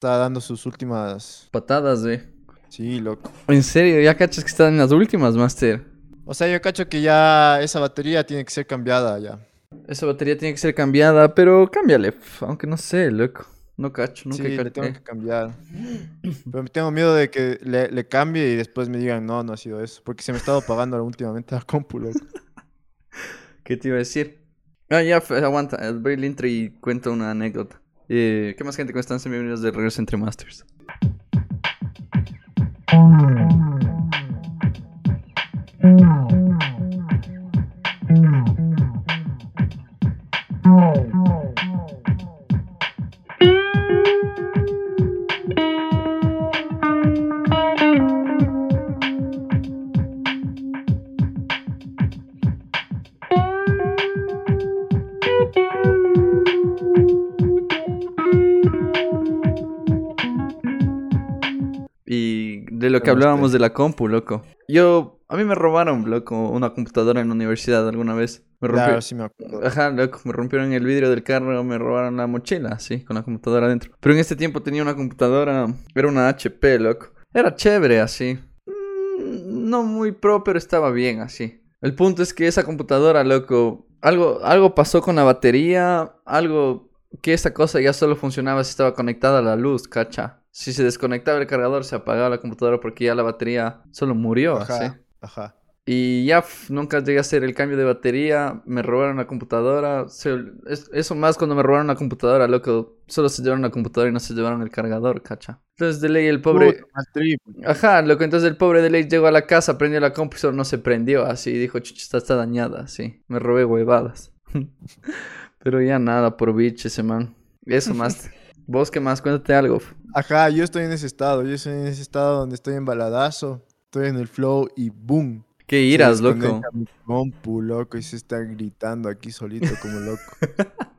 está dando sus últimas. Patadas, eh. Sí, loco. En serio, ya cachas que están en las últimas, Master. O sea, yo cacho que ya esa batería tiene que ser cambiada ya. Esa batería tiene que ser cambiada, pero cámbiale. Aunque no sé, loco. No cacho, nunca Sí, le tengo que cambiar. Pero tengo miedo de que le, le cambie y después me digan, no, no ha sido eso. Porque se me ha estado pagando últimamente la compu, loco. ¿Qué te iba a decir? Ah, ya, aguanta. El intro y cuento una anécdota. Eh, ¿Qué más gente? ¿Cómo están? Bienvenidos de regreso entre Masters. Hablábamos este- de la compu, loco. Yo, a mí me robaron, loco, una computadora en la universidad alguna vez. Me rompió. Claro, sí me acuerdo. Ajá, loco, me rompieron el vidrio del carro, me robaron la mochila, sí, con la computadora adentro. Pero en este tiempo tenía una computadora, era una HP, loco. Era chévere, así. Mm, No muy pro, pero estaba bien, así. El punto es que esa computadora, loco, algo, algo pasó con la batería, algo que esa cosa ya solo funcionaba si estaba conectada a la luz, cacha. Si se desconectaba el cargador, se apagaba la computadora porque ya la batería solo murió, así. Ajá, ajá. Y ya nunca llegué a hacer el cambio de batería, me robaron la computadora. se- es- eso más cuando me robaron la computadora, loco. Solo se llevaron la computadora y no se llevaron el cargador, cacha. Entonces de ley el pobre... Puta. Ajá, loco, entonces el pobre de ley llegó a la casa, prendió la compu y no se prendió, así. Dijo, chucha, está, está dañada, así. Me robé huevadas. Pero ya nada, por bitch ese man. Eso más. ¿Vos qué más? Cuéntate algo. Ajá, yo estoy en ese estado. Yo estoy en ese estado donde estoy en baladazo. Estoy en el flow y boom. ¿Qué se iras, loco? mi compu, loco, y se está gritando aquí solito como loco.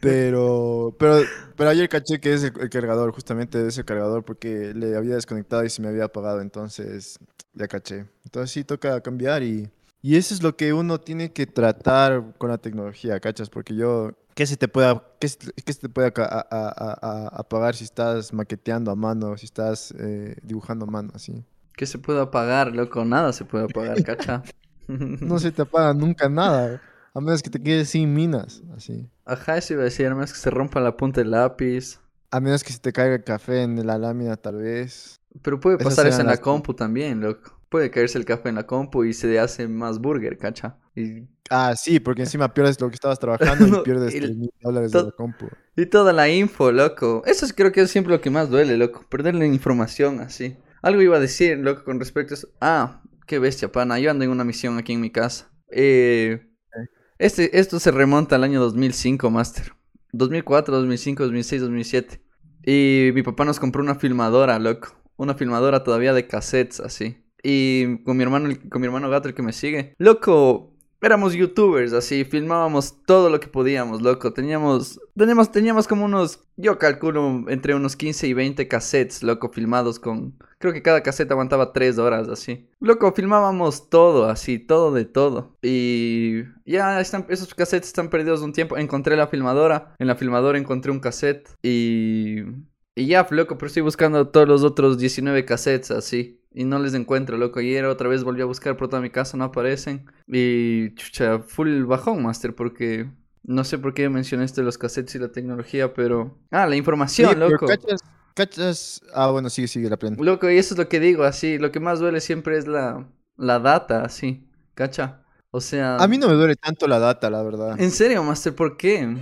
Pero, pero, pero ayer caché que es el, el cargador, justamente de ese cargador, porque le había desconectado y se me había apagado, entonces ya caché. Entonces sí toca cambiar y, y eso es lo que uno tiene que tratar con la tecnología, ¿cachas? Porque yo, ¿qué se te puede, qué se, qué se te puede a- a- a- a- apagar si estás maqueteando a mano, si estás eh, dibujando a mano, así? ¿Qué se puede apagar, loco? Nada se puede apagar, cacha. No se te apaga nunca nada, a menos que te quedes sin minas, así. Ajá, eso iba a decir, además que se rompa la punta del lápiz. A menos que se te caiga el café en la lámina, tal vez. Pero puede pasar eso en la compu también, loco. Puede caerse el café en la compu y se hace más burger, cacha. Y, Ah, sí, porque encima pierdes lo que estabas trabajando No, y pierdes el- 3 mil dólares de la compu. y toda la info, loco. Eso es, creo que es siempre lo que más duele, loco. Perder la información así. Algo iba a decir, loco, con respecto a eso. Ah, qué bestia, pana. Yo ando en una misión aquí en mi casa. Eh, este, esto se remonta al año 2005, Master. 2004, 2005, 2006, 2007. Y mi papá nos compró una filmadora, loco. Una filmadora todavía de cassettes, así. Y con mi hermano, con mi hermano gato, el que me sigue. Loco, éramos youtubers, así. Filmábamos todo lo que podíamos, loco. Teníamos, teníamos, teníamos como unos, yo calculo, entre unos 15 y 20 cassettes, loco, filmados con... Creo que cada cassette aguantaba 3 horas, así. Loco, filmábamos todo, así, todo de todo. Y ya esos cassettes están perdidos un tiempo. Encontré la filmadora. En la filmadora encontré un cassette. Y... Y ya, loco, pero estoy buscando todos los otros 19 cassettes así. Y no les encuentro, loco. Ayer otra vez volví a buscar por toda mi casa, no aparecen. Y chucha, full bajón, Master, porque no sé por qué mencioné esto de los cassettes y la tecnología, pero. Ah, la información, Sí, loco. ¿Cachas? ¿Cachas? Ah, bueno, sigue, sigue la plena. Loco, y eso es lo que digo, así. Lo que más duele siempre es la, la data, así. ¿Cacha? O sea. A mí no me duele tanto la data, la verdad. En serio, Master, ¿por qué?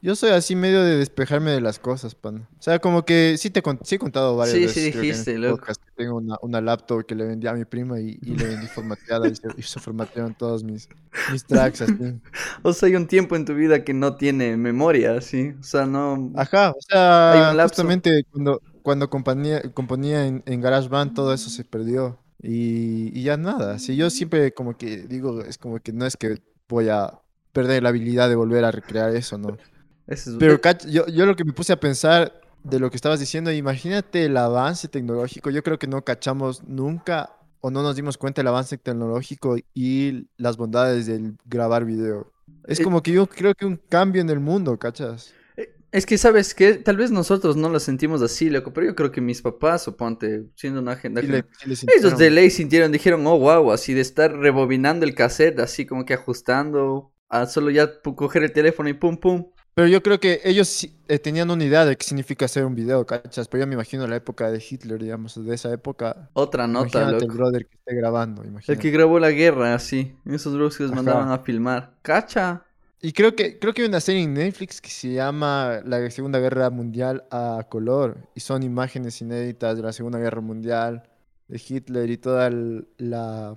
Yo soy así medio de despejarme de las cosas, pan. O sea, como que sí te sí he contado varias Sí, veces. sí que en dijiste, este loco. que tengo una, una laptop que le vendí a mi prima y, y le vendí formateada y se, y se formatearon todos mis, mis tracks así. O sea, hay un tiempo en tu vida que no tiene memoria, así. O sea, no. Ajá, o sea, justamente cuando, cuando componía, componía en, en GarageBand todo eso se perdió y, y ya nada. Si yo siempre como que digo, es como que no es que voy a perder la habilidad de volver a recrear eso, ¿no? Es- Pero yo, yo lo que me puse a pensar de lo que estabas diciendo, imagínate el avance tecnológico, yo creo que no cachamos nunca o no nos dimos cuenta del avance tecnológico y las bondades del grabar video. Es Eh, como que yo creo que un cambio en el mundo, ¿cachas? Es que, ¿sabes qué? Tal vez nosotros no lo sentimos así, loco, pero yo creo que mis papás, suponte, siendo una agenda... Sí que- Ellos de ley sintieron, dijeron, oh, wow, así de estar rebobinando el cassette, así como que ajustando, a solo ya coger el teléfono y pum, pum. Pero yo creo que ellos eh, tenían una idea de qué significa hacer un video, ¿cachas? Pero yo me imagino la época de Hitler, digamos, de esa época. Otra nota, Imagínate el brother que esté grabando, El imagínate. que grabó la guerra, así. Esos bros que los Ajá. mandaban a filmar. ¿Cacha? Y creo que, creo que hay una serie en Netflix que se llama La Segunda Guerra Mundial a color. Y son imágenes inéditas de la Segunda Guerra Mundial, de Hitler y toda el, la,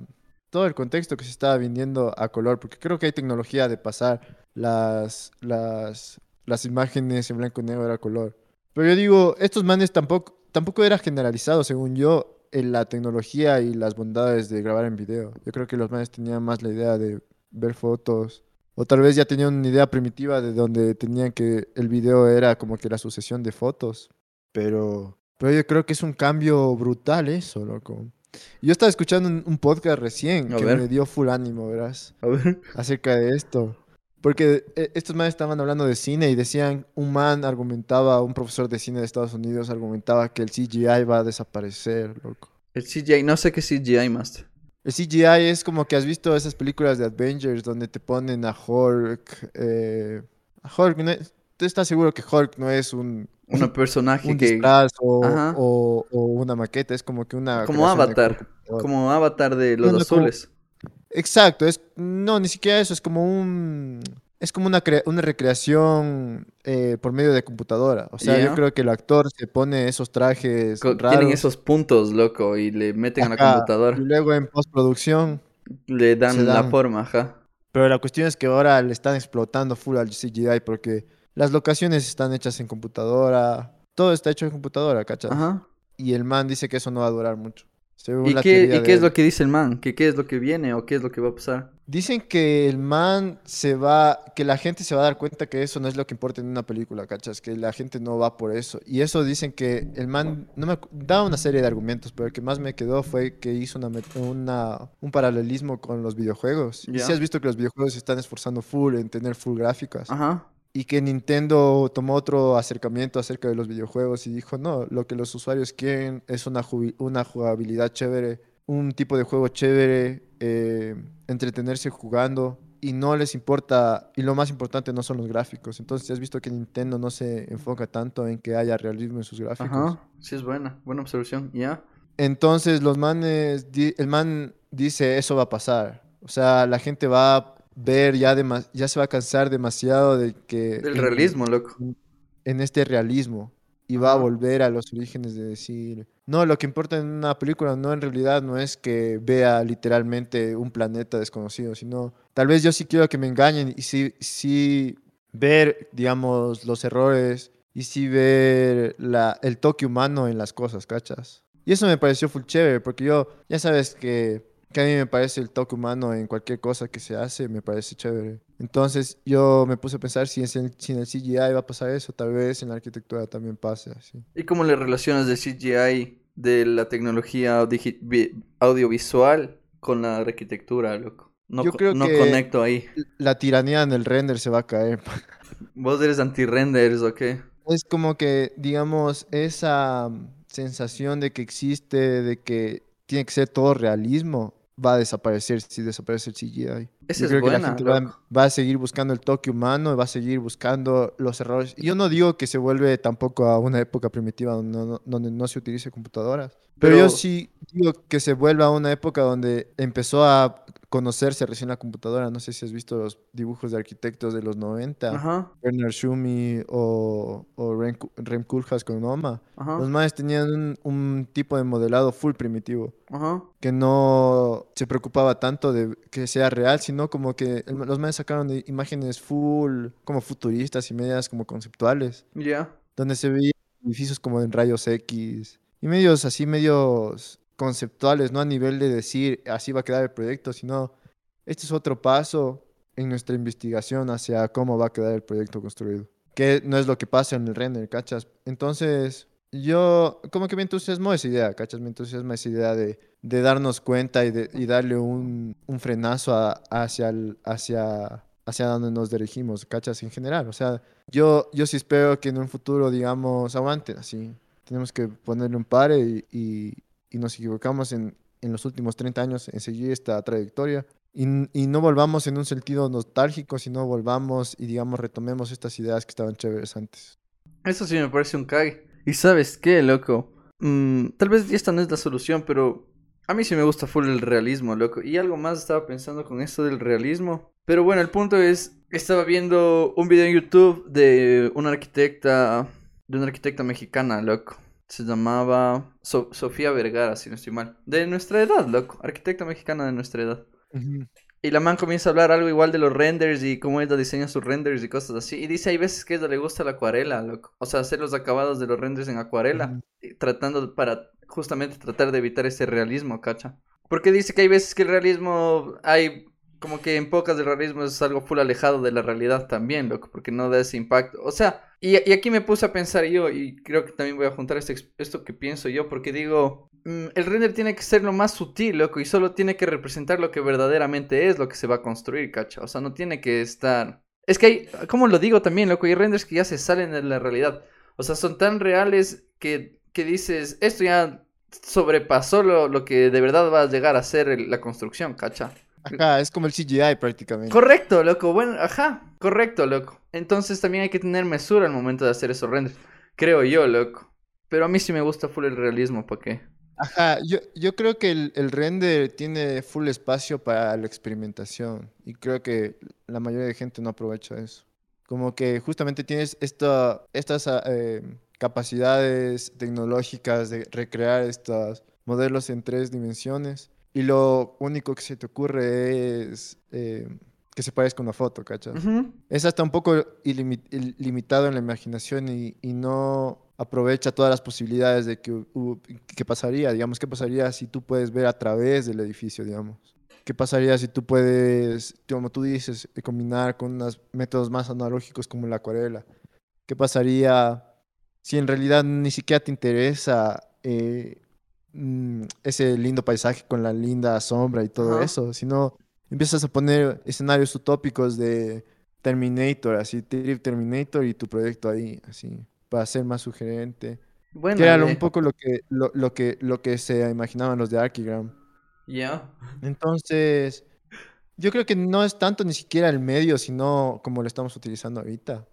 todo el contexto que se estaba viniendo a color. Porque creo que hay tecnología de pasar las, las, las imágenes en blanco y negro a color. Pero yo digo, estos manes tampoco, tampoco era generalizado, según yo, en la tecnología y las bondades de grabar en video. Yo creo que los manes tenían más la idea de ver fotos. O tal vez ya tenían una idea primitiva de donde tenían que el video era como que la sucesión de fotos. Pero, pero yo creo que es un cambio brutal eso, loco. Yo estaba escuchando un, un podcast recién A que ver. me dio full ánimo, verás, A ver. acerca de esto. Porque eh, estos manes estaban hablando de cine y decían, un man argumentaba, un profesor de cine de Estados Unidos argumentaba que el CGI va a desaparecer, loco. El CGI, no sé qué CGI, Master. El CGI es como que has visto esas películas de Avengers donde te ponen a Hulk. eh, a Hulk, no es- ¿tú estás seguro que Hulk no es un, Un personaje un que. disfraz o, o- o una maqueta? Es como que una. Como Avatar. Como avatar de los No, no, como- azules. Exacto, es, no, ni siquiera eso, es como un. Es como una, una recreación eh, por medio de computadora. O sea, yo creo que el actor se pone esos trajes Co- raros. Tienen esos puntos, loco, y le meten a la computadora. Y luego en postproducción Le dan la forma, ajá. Pero la cuestión es que ahora le están explotando full al CGI porque las locaciones están hechas en computadora, todo está hecho en computadora, ¿cachas? Ajá. Y el man dice que eso no va a durar mucho. Según ¿Y la qué, y de qué es él. lo que dice el man? ¿Que qué es lo que viene o qué es lo que va a pasar? Dicen que el man se va, que la gente se va a dar cuenta que eso no es lo que importa en una película, ¿cachas? Que la gente no va por eso. Y eso dicen que el man, no me da una serie de argumentos, pero el que más me quedó fue que hizo una, met- una- un paralelismo con los videojuegos. Y Ya. si has visto que los videojuegos se están esforzando full en tener full gráficas. Ajá. Y que Nintendo tomó otro acercamiento acerca de los videojuegos y dijo, no, lo que los usuarios quieren es una, una jugabilidad chévere, un tipo de juego chévere, eh, entretenerse jugando y no les importa, y lo más importante no son los gráficos. Entonces, has visto que Nintendo no se enfoca tanto en que haya realismo en sus gráficos. Ajá. Sí, es buena. Buena observación. ¿Ya? Entonces, los manes, el man dice, eso va a pasar. O sea, la gente va ver ya, ya se va a cansar demasiado de que... Del en- realismo, loco. en este realismo y va a volver a los orígenes de decir, no, lo que importa en una película no en realidad no es que vea literalmente un planeta desconocido, sino tal vez yo sí quiero que me engañen y sí, sí ver, digamos, los errores y sí ver la, el toque humano en las cosas, ¿cachas? Y eso me pareció full chévere, porque yo, ya sabes que, que a mí me parece el toque humano en cualquier cosa que se hace, me parece chévere. Entonces yo me puse a pensar si, en, si en el CGI va a pasar eso, tal vez en la arquitectura también pase así. ¿Y cómo le relacionas de CGI de la tecnología audiovisual con la arquitectura, loco? No, Yo co- creo no que- conecto ahí. La tiranía en el render se va a caer. ¿Vos eres anti-renders o qué? Es como que, digamos, esa mm, sensación de que existe, de que tiene que ser todo realismo, va a desaparecer si desaparece el CGI. Esa Yo es creo que la buena, gente va, a seguir buscando el toque humano, va a seguir buscando los errores. Y yo no digo que se vuelve tampoco a una época primitiva donde no, donde no se utilice computadoras. Pero, Pero- yo sí digo que se vuelva a una época donde empezó a conocerse recién la computadora. No sé si has visto los dibujos de arquitectos de los 90. Ajá, Bernard Schumi o, o Rem, Rem Koolhaas con Noma. ajá, Los manes tenían un, un tipo de modelado full primitivo ajá. que no se preocupaba tanto de que sea real, sino como que el- los manes sacaron de imágenes full, como futuristas y medias como conceptuales, Ya. donde se veían edificios como en rayos X y medios así, medios conceptuales, no a nivel de decir así va a quedar el proyecto, sino este es otro paso en nuestra investigación hacia cómo va a quedar el proyecto construido. Que no es lo que pasa en el render, ¿cachas? Entonces, yo como que me entusiasmó esa idea, ¿cachas? Me entusiasma esa idea de, de darnos cuenta y, de, y darle un, un frenazo hacia, el- hacia, hacia dónde nos dirigimos, ¿cachas? En general, o sea, yo, yo sí espero que en un futuro, digamos, aguanten así. Tenemos que ponerle un pare y, y nos equivocamos en, en los últimos 30 años en seguir esta trayectoria y, y, no volvamos en un sentido nostálgico, sino volvamos y, digamos, retomemos estas ideas que estaban chéveres antes. Eso sí me parece un cague. ¿Y sabes qué, loco? Mm, tal vez esta no es la solución, pero a mí sí me gusta full el realismo, loco. Y algo más estaba pensando con esto del realismo. Pero bueno, el punto es, estaba viendo un video en YouTube de una arquitecta, de una arquitecta mexicana, loco. Se llamaba Sofía Vergara, si no estoy mal. De nuestra edad, loco. Arquitecta mexicana de nuestra edad. Y la man comienza a hablar algo igual de los renders y cómo ella diseña sus renders y cosas así. Y dice, hay veces que a ella le gusta la acuarela, loco. O sea, hacer los acabados de los renders en acuarela. Tratando para justamente tratar de evitar ese realismo, ¿cacha? Porque dice que hay veces que el realismo, hay como que en pocas el realismo es algo full alejado de la realidad también, loco, porque no da ese impacto. O sea, y, aquí me puse a pensar yo, y creo que también voy a juntar este, esto que pienso yo, porque digo, mm, el render tiene que ser lo más sutil, loco, y solo tiene que representar lo que verdaderamente es lo que se va a construir, ¿cacha? O sea, no tiene que estar... Es que hay, como lo digo también, loco, hay renders que ya se salen de la realidad. O sea, son tan reales que, que dices, esto ya sobrepasó lo, lo que de verdad va a llegar a ser la construcción, ¿cacha? Ajá, es como el CGI prácticamente. Correcto, loco. Bueno, ajá, correcto, loco. Entonces también hay que tener mesura al momento de hacer esos renders. Creo yo, loco. Pero a mí sí me gusta full el realismo, ¿para qué? Ajá, yo, yo creo que el, el, render tiene full espacio para la experimentación. Y creo que la mayoría de gente no aprovecha eso. Como que justamente tienes esta, estas eh, capacidades tecnológicas de recrear estos modelos en tres dimensiones y lo único que se te ocurre es eh, que se parezca una foto, ¿cachas? Es hasta un poco limitado en la imaginación y, y, no aprovecha todas las posibilidades de que, uh, que pasaría, digamos, qué pasaría si tú puedes ver a través del edificio, digamos. ¿Qué pasaría si tú puedes, como tú dices, combinar con unos métodos más analógicos como la acuarela? ¿Qué pasaría si en realidad ni siquiera te interesa eh, Mm, ese lindo paisaje con la linda sombra y todo Ajá. eso, sino empiezas a poner escenarios utópicos de Terminator, así, Terminator y tu proyecto ahí, así, para ser más sugerente. Bueno, que era eh. un poco lo que, lo, lo, que, lo que se imaginaban los de Archigram. Ya. Yeah. Entonces, yo creo que no es tanto ni siquiera el medio, sino como lo estamos utilizando ahorita.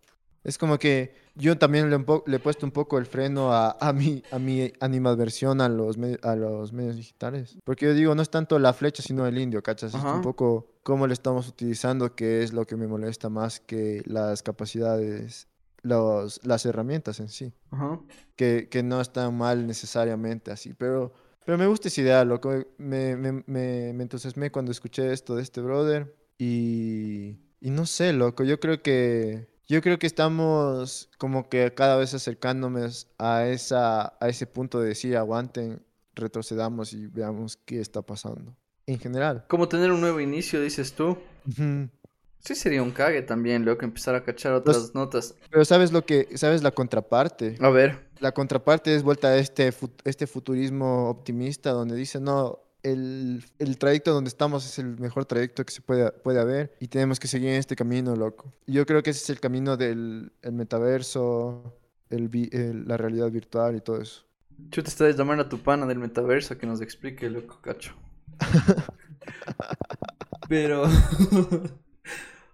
Es como que yo también le, le, he puesto un poco el freno a, a, mi, a mi animadversión a los, a los medios digitales. Porque yo digo, no es tanto la flecha, sino el indio, ¿cachas? Es un poco cómo le estamos utilizando, que es lo que me molesta más que las capacidades, los, las herramientas en sí. Ajá. Que, que no están mal necesariamente así, pero... Pero me gusta esa idea, loco. Me, me, me, me entusiasmé cuando escuché esto de este brother. Y, y no sé, loco. Yo creo que yo creo que estamos como que cada vez acercándonos a, esa, a ese punto de decir aguanten, retrocedamos y veamos qué está pasando. En general. Como tener un nuevo inicio, dices tú. Uh -huh. Sí sería un cague también, loco, empezar a cachar otras Los, notas. Pero sabes lo que, sabes la contraparte. A ver. La contraparte es vuelta a este, este futurismo optimista donde dice, no, el, el, trayecto donde estamos es el mejor trayecto que se puede, puede haber y tenemos que seguir en este camino, loco. Yo creo que ese es el camino del el metaverso, el, el, la realidad virtual y todo eso. Yo te estás llamando a tu pana del metaverso que nos explique, loco, cacho. Pero...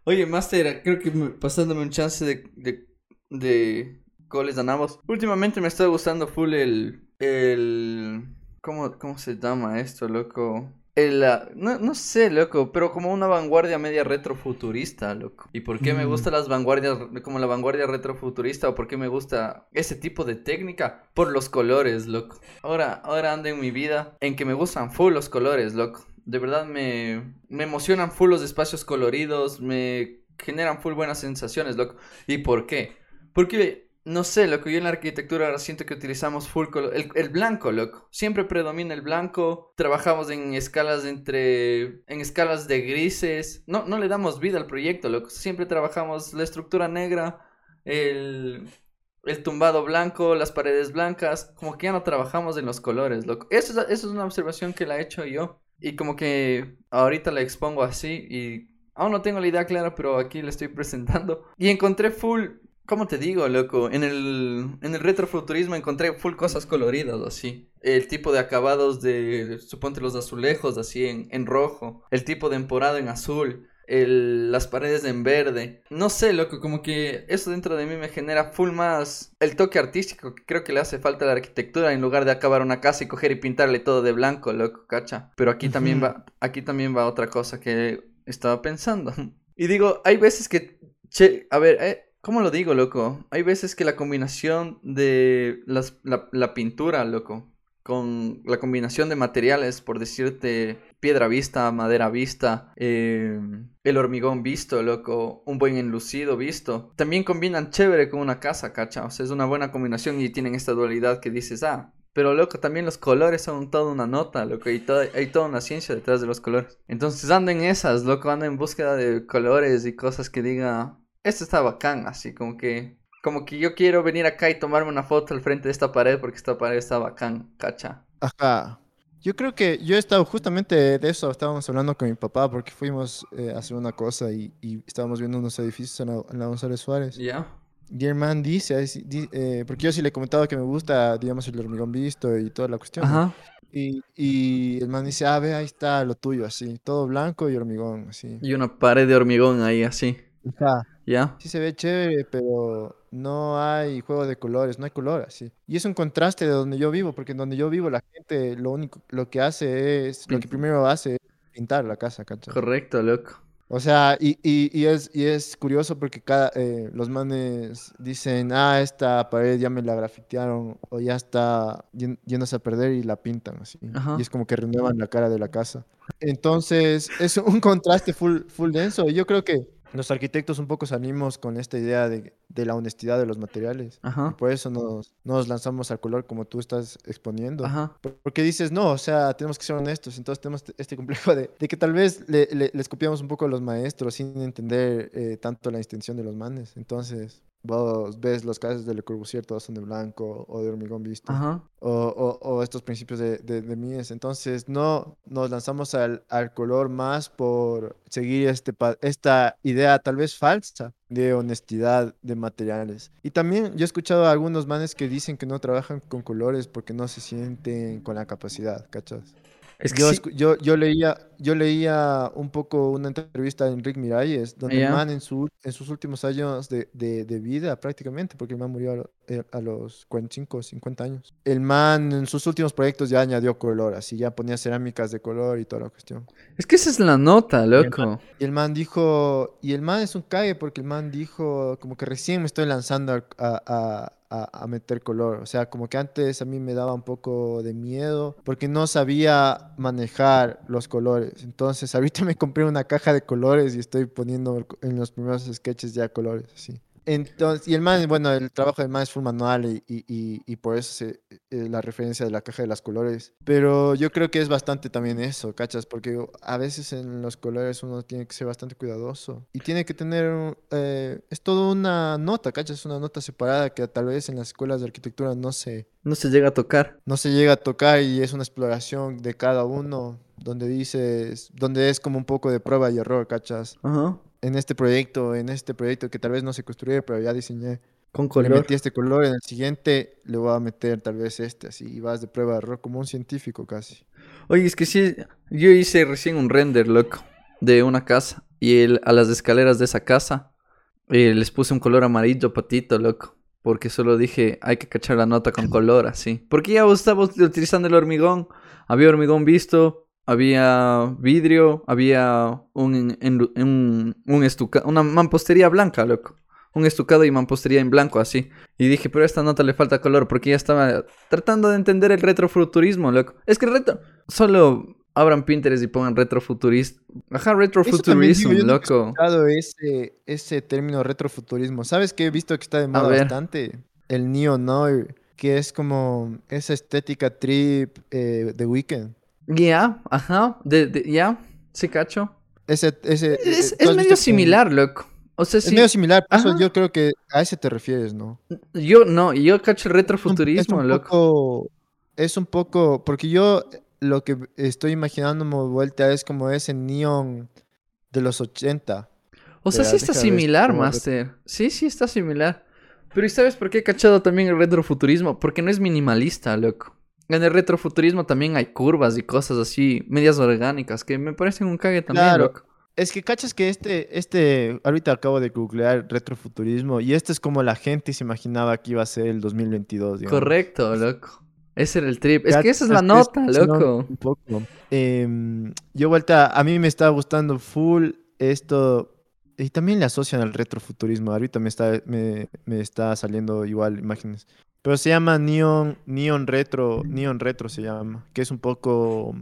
Oye, Master, creo que pasándome un chance de, de, de goles ganamos. Últimamente me está gustando full el... el ¿Cómo, ¿Cómo se llama esto, loco? El, uh, no, no, sé, loco, pero como una vanguardia media retrofuturista, loco. ¿Y por qué mm. me gustan las vanguardias, como la vanguardia retrofuturista, o por qué me gusta ese tipo de técnica? Por los colores, loco. Ahora, ahora ando en mi vida en que me gustan full los colores, loco. De verdad me, me emocionan full los espacios coloridos, me generan full buenas sensaciones, loco. ¿Y por qué? Porque no sé, loco, yo en la arquitectura ahora siento que utilizamos full color, el, el, blanco, loco. Siempre predomina el blanco. Trabajamos en escalas entre, en escalas de grises. No, no le damos vida al proyecto, loco. Siempre trabajamos la estructura negra, el, el tumbado blanco, las paredes blancas. Como que ya no trabajamos en los colores, loco. Eso es, eso es una observación que la he hecho yo. Y como que ahorita la expongo así y Aún no tengo la idea clara, pero aquí la estoy presentando. Y encontré full, ¿cómo te digo, loco? En el, en el retrofuturismo encontré full cosas coloridas, así. El tipo de acabados de, suponte los azulejos, así en, en rojo. El tipo de emporado en azul el, las paredes en verde. No sé, loco, como que eso dentro de mí me genera full más el toque artístico que creo que le hace falta a la arquitectura en lugar de acabar una casa y coger y pintarle todo de blanco, loco, cacha. Pero aquí también va, aquí también va otra cosa que estaba pensando. Y digo, hay veces que, che, a ver, eh, ¿cómo lo digo, loco? Hay veces que la combinación de las, la, pintura, loco, con la combinación de materiales, por decirte, piedra vista, madera vista, eh, el hormigón visto, loco, un buen enlucido visto. También combinan chévere con una casa, cacha. O sea, es una buena combinación y tienen esta dualidad que dices, ah, pero loco, también los colores son toda una nota, loco, y hay toda una ciencia detrás de los colores. Entonces ando en esas, loco, ando en búsqueda de colores y cosas que diga, esto está bacán, así como que como que yo quiero venir acá y tomarme una foto al frente de esta pared porque esta pared está bacán, cacha. Ajá. Yo creo que yo he estado justamente de eso, estábamos hablando con mi papá porque fuimos eh, a hacer una cosa y, estábamos viendo unos edificios en la, González Suárez. Ya. Y el man dice, eh, porque yo sí le he comentado que me gusta, digamos, el hormigón visto y toda la cuestión. Ajá. Y, y, el man dice, ah, ve, ahí está lo tuyo, así, todo blanco y hormigón, así. Y una pared de hormigón ahí, así. Ajá. ¿Ya? Sí se ve chévere, pero no hay juego de colores, no hay color así. Y es un contraste de donde yo vivo, porque en donde yo vivo la gente lo único, lo que hace es, lo que primero hace es pintar la casa, ¿cachai? Correcto, loco. O sea, y, y, es, y es curioso porque cada, eh, los manes dicen, ah, esta pared ya me la grafitearon o ya está yéndose a perder y la pintan así. Y es como que renuevan la cara de la casa. Entonces, es un contraste full, full denso. Y yo creo que los arquitectos un poco salimos con esta idea de, de la honestidad de los materiales. Y por eso nos, nos, lanzamos al color como tú estás exponiendo. Porque dices, no, o sea, tenemos que ser honestos. Entonces tenemos este complejo de, de que tal vez le, les copiamos un poco a los maestros sin entender eh, tanto la intención de los manes. Entonces, vos ves los casos de Le Corbusier, todos son de blanco o de hormigón visto, o, o, estos principios de, de, Mies. Entonces, no nos lanzamos al, al, color más por seguir este, esta idea tal vez falsa de honestidad de materiales. Y también yo he escuchado a algunos manes que dicen que no trabajan con colores porque no se sienten con la capacidad, ¿cachas? Es que yo, yo, leía, yo leía un poco una entrevista de Enrique Miralles, donde el man en, su, en sus últimos años de, de, de, vida, prácticamente, porque el man murió a, eh, a, los 45, 50 años. El man en sus últimos proyectos ya añadió color, así ya ponía cerámicas de color y toda la cuestión. Es que esa es la nota, loco. Y el man, dijo, y el man es un cague porque el man dijo, como que recién me estoy lanzando a, a a, meter color. O sea, como que antes a mí me daba un poco de miedo porque no sabía manejar los colores. Entonces, ahorita me compré una caja de colores y estoy poniendo en los primeros sketches ya colores, así. Entonces, y el man, bueno, el trabajo del man es full manual y, y, y, por eso se, eh, la referencia de la caja de los colores. Pero yo creo que es bastante también eso, ¿cachas? Porque a veces en los colores uno tiene que ser bastante cuidadoso y tiene que tener, eh, es toda una nota, ¿cachas? Es una nota separada que tal vez en las escuelas de arquitectura no se... No se llega a tocar. No se llega a tocar y es una exploración de cada uno donde dices, donde es como un poco de prueba y error, ¿cachas? Ajá en este proyecto, en este proyecto que tal vez no se construye, pero ya diseñé. Con color. Le metí este color, en el siguiente le voy a meter tal vez este, así, y vas de prueba de error como un científico casi. Oye, es que sí, yo hice recién un render, loco, de una casa, y el, a las escaleras de esa casa eh, les puse un color amarillo patito, loco. Porque solo dije, hay que cachar la nota con color, así. Porque ya estábamos utilizando el hormigón. Había hormigón visto, había vidrio, había un, un, un estucado, una mampostería blanca, loco. Un estucado y mampostería en blanco, así. Y dije, pero a esta nota le falta color, porque ya estaba tratando de entender el retrofuturismo, loco. Es que el retro... Solo abran Pinterest y pongan retrofuturismo. Ajá, retrofuturismo, loco. He ese, ese término retrofuturismo. ¿Sabes qué he visto que está de moda bastante? El neo noir, que es como esa estética trip eh, de Weekend. Ya, ajá, de, ya, sí cacho. Ese, ese, es, eh, medio similar, loco. O sea, es medio similar, eso yo creo que a ese te refieres, ¿no? Yo no, yo cacho el retrofuturismo, es loco. es un poco, porque yo lo que estoy imaginando vuelta es como ese neon de los 80. O sea, sí está similar, Master. Sí, sí está similar. Pero ¿y sabes por qué he cachado también el retrofuturismo? Porque no es minimalista, loco. En el retrofuturismo también hay curvas y cosas así, medias orgánicas, que me parecen un cague también, Claro. loco. Es que cachas que este, este, ahorita acabo de googlear retrofuturismo y este es como la gente se imaginaba que iba a ser el 2022, digamos. Correcto, loco. Ese era el trip. Es que esa es la nota, es- loco. Un poco. Em, yo vuelta, a mí me está gustando full esto y también le asocian al retrofuturismo. Ahorita me está, me, me está saliendo igual imágenes. Pero se llama Neon, Neon Retro, Neon Retro se llama, que es un poco,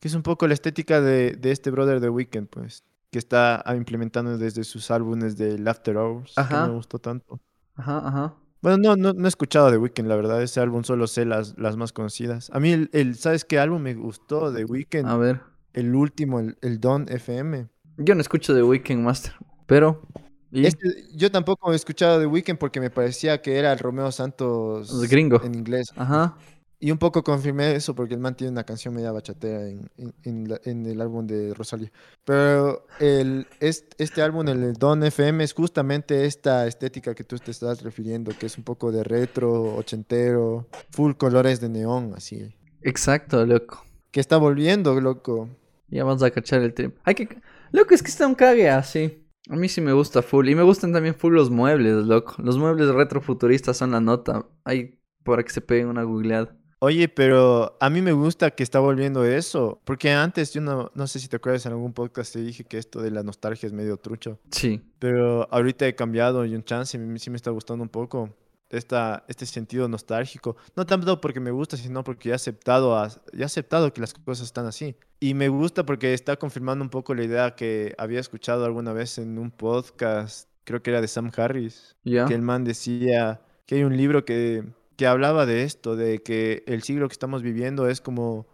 que es un poco la estética de, de este brother de Weekend, pues, que está implementando desde sus álbumes de After Hours, Ajá. que me gustó tanto. Ajá, ajá. Bueno, no, no, no he escuchado de Weekend, la verdad. Ese álbum solo sé las, las más conocidas. A mí, el, el- ¿sabes qué álbum me gustó de Weekend? A ver. El último, el, el Don FM. Yo no escucho de Weekend Master, pero... ¿y? Este, yo tampoco he escuchado de Weekend porque me parecía que era el Romeo Santos El gringo. en inglés. Ajá. Y un poco confirmé eso porque el man tiene una canción media bachatera en, en, en la- en el álbum de Rosalía. Pero el, este, este álbum, el Don FM, es justamente esta estética que tú te estás refiriendo, que es un poco de retro, ochentero, full colores de neón, así. Exacto, loco. Que está volviendo, loco. Ya vamos a cachar el trip. Hay que... Loco, es que está un cague así. A mí sí me gusta full. Y me gustan también full los muebles, loco. Los muebles retrofuturistas son la nota. Hay para que se peguen una googleada. Oye, pero a mí me gusta que está volviendo eso, porque antes yo no, no sé si te acuerdas en algún podcast te dije que esto de la nostalgia es medio trucho, Sí. pero ahorita he cambiado y un chance sí me está gustando un poco esta, este sentido nostálgico, no tanto porque me gusta, sino porque ya he aceptado, a- ya he aceptado que las cosas están así. Y me gusta porque está confirmando un poco la idea que había escuchado alguna vez en un podcast, creo que era de Sam Harris, que el man decía que hay un libro que, que hablaba de esto, de que el siglo que estamos viviendo es como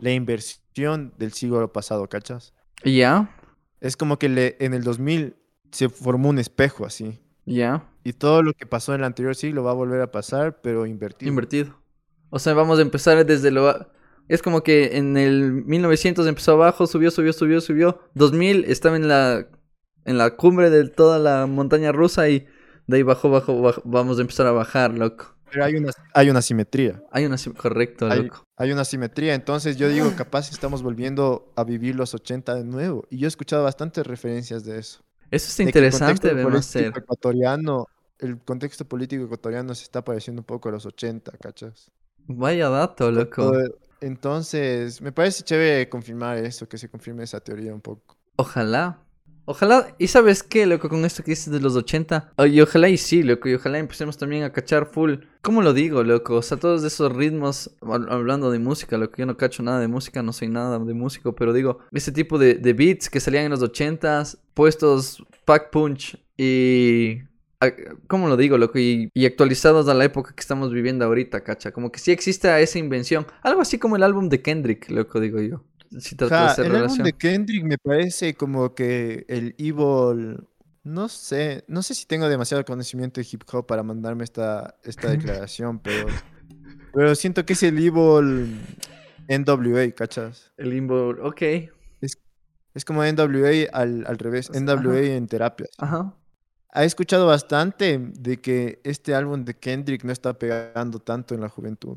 la inversión del siglo pasado, ¿cachas? ¿Ya? Es como que le, en el 2000 se formó un espejo así. ¿Ya? Y todo lo que pasó en el anterior siglo va a volver a pasar, pero invertido. Invertido. O sea, vamos a empezar desde lo... Es como que en el 1900 empezó abajo, subió, subió, subió, subió. 2000 estaba en la, en la cumbre de toda la montaña rusa y de ahí bajó, bajó, bajó. Vamos a empezar a bajar, loco. Pero hay una, hay una simetría. Hay una... Correcto, Hay, loco. hay una simetría. Entonces yo digo, capaz estamos volviendo a vivir los 80 de nuevo. Y yo he escuchado bastantes referencias de eso. Eso de el interesante, político ser. ecuatoriano, el contexto político ecuatoriano se está pareciendo un poco a los 80, ¿cachas? Vaya dato, loco. Entonces, me parece chévere confirmar eso, que se confirme esa teoría un poco. Ojalá. Ojalá, y sabes qué, loco, con esto que dices de los 80, Oh, y ojalá y sí, loco, y ojalá empecemos también a cachar full. ¿Cómo lo digo, loco? O sea, todos esos ritmos, hab- hablando de música, loco, yo no cacho nada de música, no soy nada de músico, pero digo, ese tipo de, beats que salían en los 80s, puestos pack punch y... ¿Cómo lo digo, loco? Y, y actualizados a la época que estamos viviendo ahorita, cacha. Como que sí existe esa invención. Algo así como el álbum de Kendrick, loco, digo yo. Si Ja, hacer el álbum de Kendrick me parece como que el Evil, no sé, no sé si tengo demasiado conocimiento de hip hop para mandarme esta, esta declaración, pero, pero siento que es el Evil NWA, ¿cachas? El limbo, ok. Es como NWA al, al revés, Ajá. NWA en terapias. Ajá. He escuchado bastante de que este álbum de Kendrick no está pegando tanto en la juventud.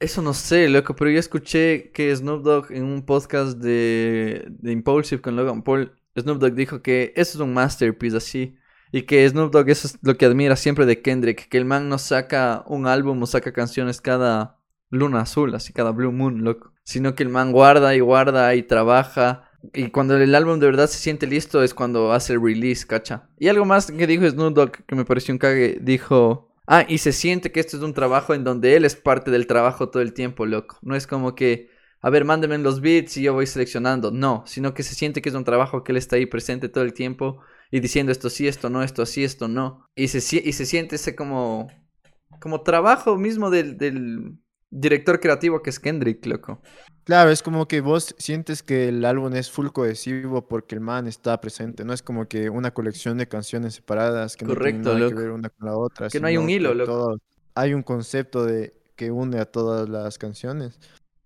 Eso no sé, loco, pero yo escuché que Snoop Dogg en un podcast de, de Impulsive con Logan Paul, Snoop Dogg dijo que eso es un masterpiece así. Y que Snoop Dogg eso es lo que admira siempre de Kendrick, que el man no saca un álbum o saca canciones cada luna azul, así cada blue moon, loco. Sino que el man guarda y guarda y trabaja. Y cuando el álbum de verdad se siente listo es cuando hace el release, cacha. Y algo más que dijo Snoop Dogg que me pareció un cague, dijo... Ah, y se siente que esto es un trabajo en donde él es parte del trabajo todo el tiempo, loco. No es como que, a ver, mándenme los beats y yo voy seleccionando. No, sino que se siente que es un trabajo que él está ahí presente todo el tiempo y diciendo esto sí, esto no, esto sí, esto no. Y se, y se siente ese como, como trabajo mismo del, del director creativo que es Kendrick, loco. Claro, es como que vos sientes que el álbum es full cohesivo porque el man está presente. No es como que una colección de canciones separadas que no tienen nada que ver una con la otra. Que no hay un hilo, loco. todo- hay un concepto de que une a todas las canciones.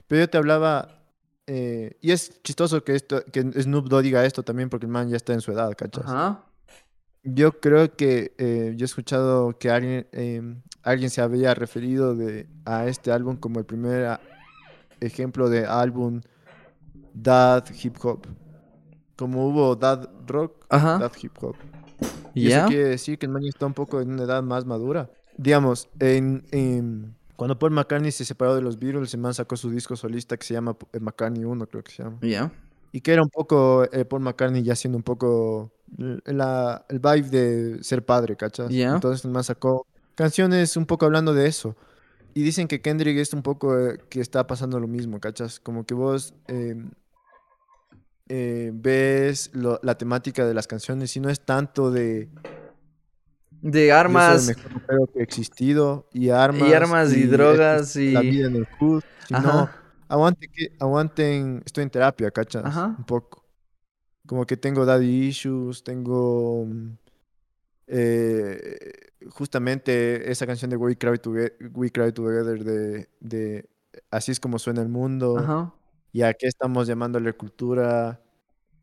Pero yo te hablaba eh, y es chistoso que, esto, que Snoop Dogg diga esto también porque el man ya está en su edad, ¿cachas? Ajá. Yo creo que eh, yo he escuchado que alguien, em, alguien se había referido de, a este álbum como el primer a- ejemplo de álbum dad hip hop. Como hubo dad rock, Ajá. dad hip hop. Y ¿Ya? eso quiere decir que el man está un poco en una edad más madura. Digamos, en, en- cuando Paul McCartney se separó de los Beatles, el man sacó su disco solista que se llama eh, McCartney 1, creo que se llama. Ya. Y que era un poco eh, Paul McCartney ya siendo un poco la, el vibe de ser padre, ¿cachas? Ya. Entonces el man sacó canciones un poco hablando de eso. Y dicen que Kendrick es un poco eh, que está pasando lo mismo, ¿cachas? Como que vos eh, eh, ves lo- la temática de las canciones y no es tanto de De armas mejor que existido y armas y armas y, drogas la y... vida en el hood, sino aguante que, aguanten, estoy en terapia, ¿cachas? Ajá. Un poco. Como que tengo daddy issues, tengo mm, eh, justamente esa canción de We Cry, Toge- We Cry Together de, de Así es como suena el mundo Ajá. y a qué estamos llamándole cultura.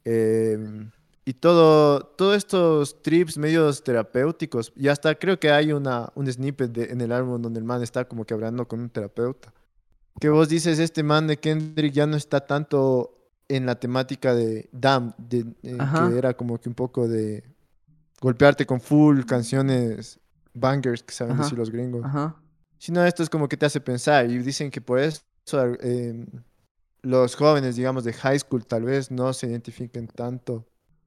em, y todo, todos estos trips medios terapéuticos. Y hasta creo que hay una, un snippet de- en el álbum donde el man está como que hablando con un terapeuta. Que vos dices, este man de Kendrick ya no está tanto en la temática de Damn, de, eh, que era como que un poco de golpearte con full canciones bangers que saben Ajá. decir los gringos. Ajá. Sino esto es como que te hace pensar y dicen que por eso eh, los jóvenes, digamos, de high school tal vez no se identifiquen tanto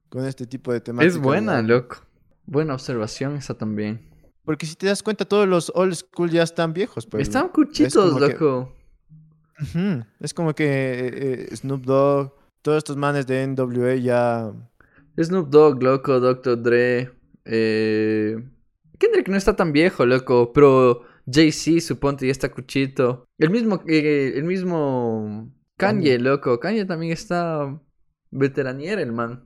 con este tipo de temática. Es buena, loco. Buena observación esa también. Porque si te das cuenta, todos los old school ya están viejos. Pues, Están cuchitos, que- loco. Ujú. Es como que eh, eh, Snoop Dogg, todos estos manes de NWA ya... Snoop Dogg, loco, Dr. Dre. Eh... Kendrick no está tan viejo, loco, pero Jay-Z, suponte, ya está cuchito. El mismo, eh, el mismo Kanye, loco. Kanye también está veteraniera, el man.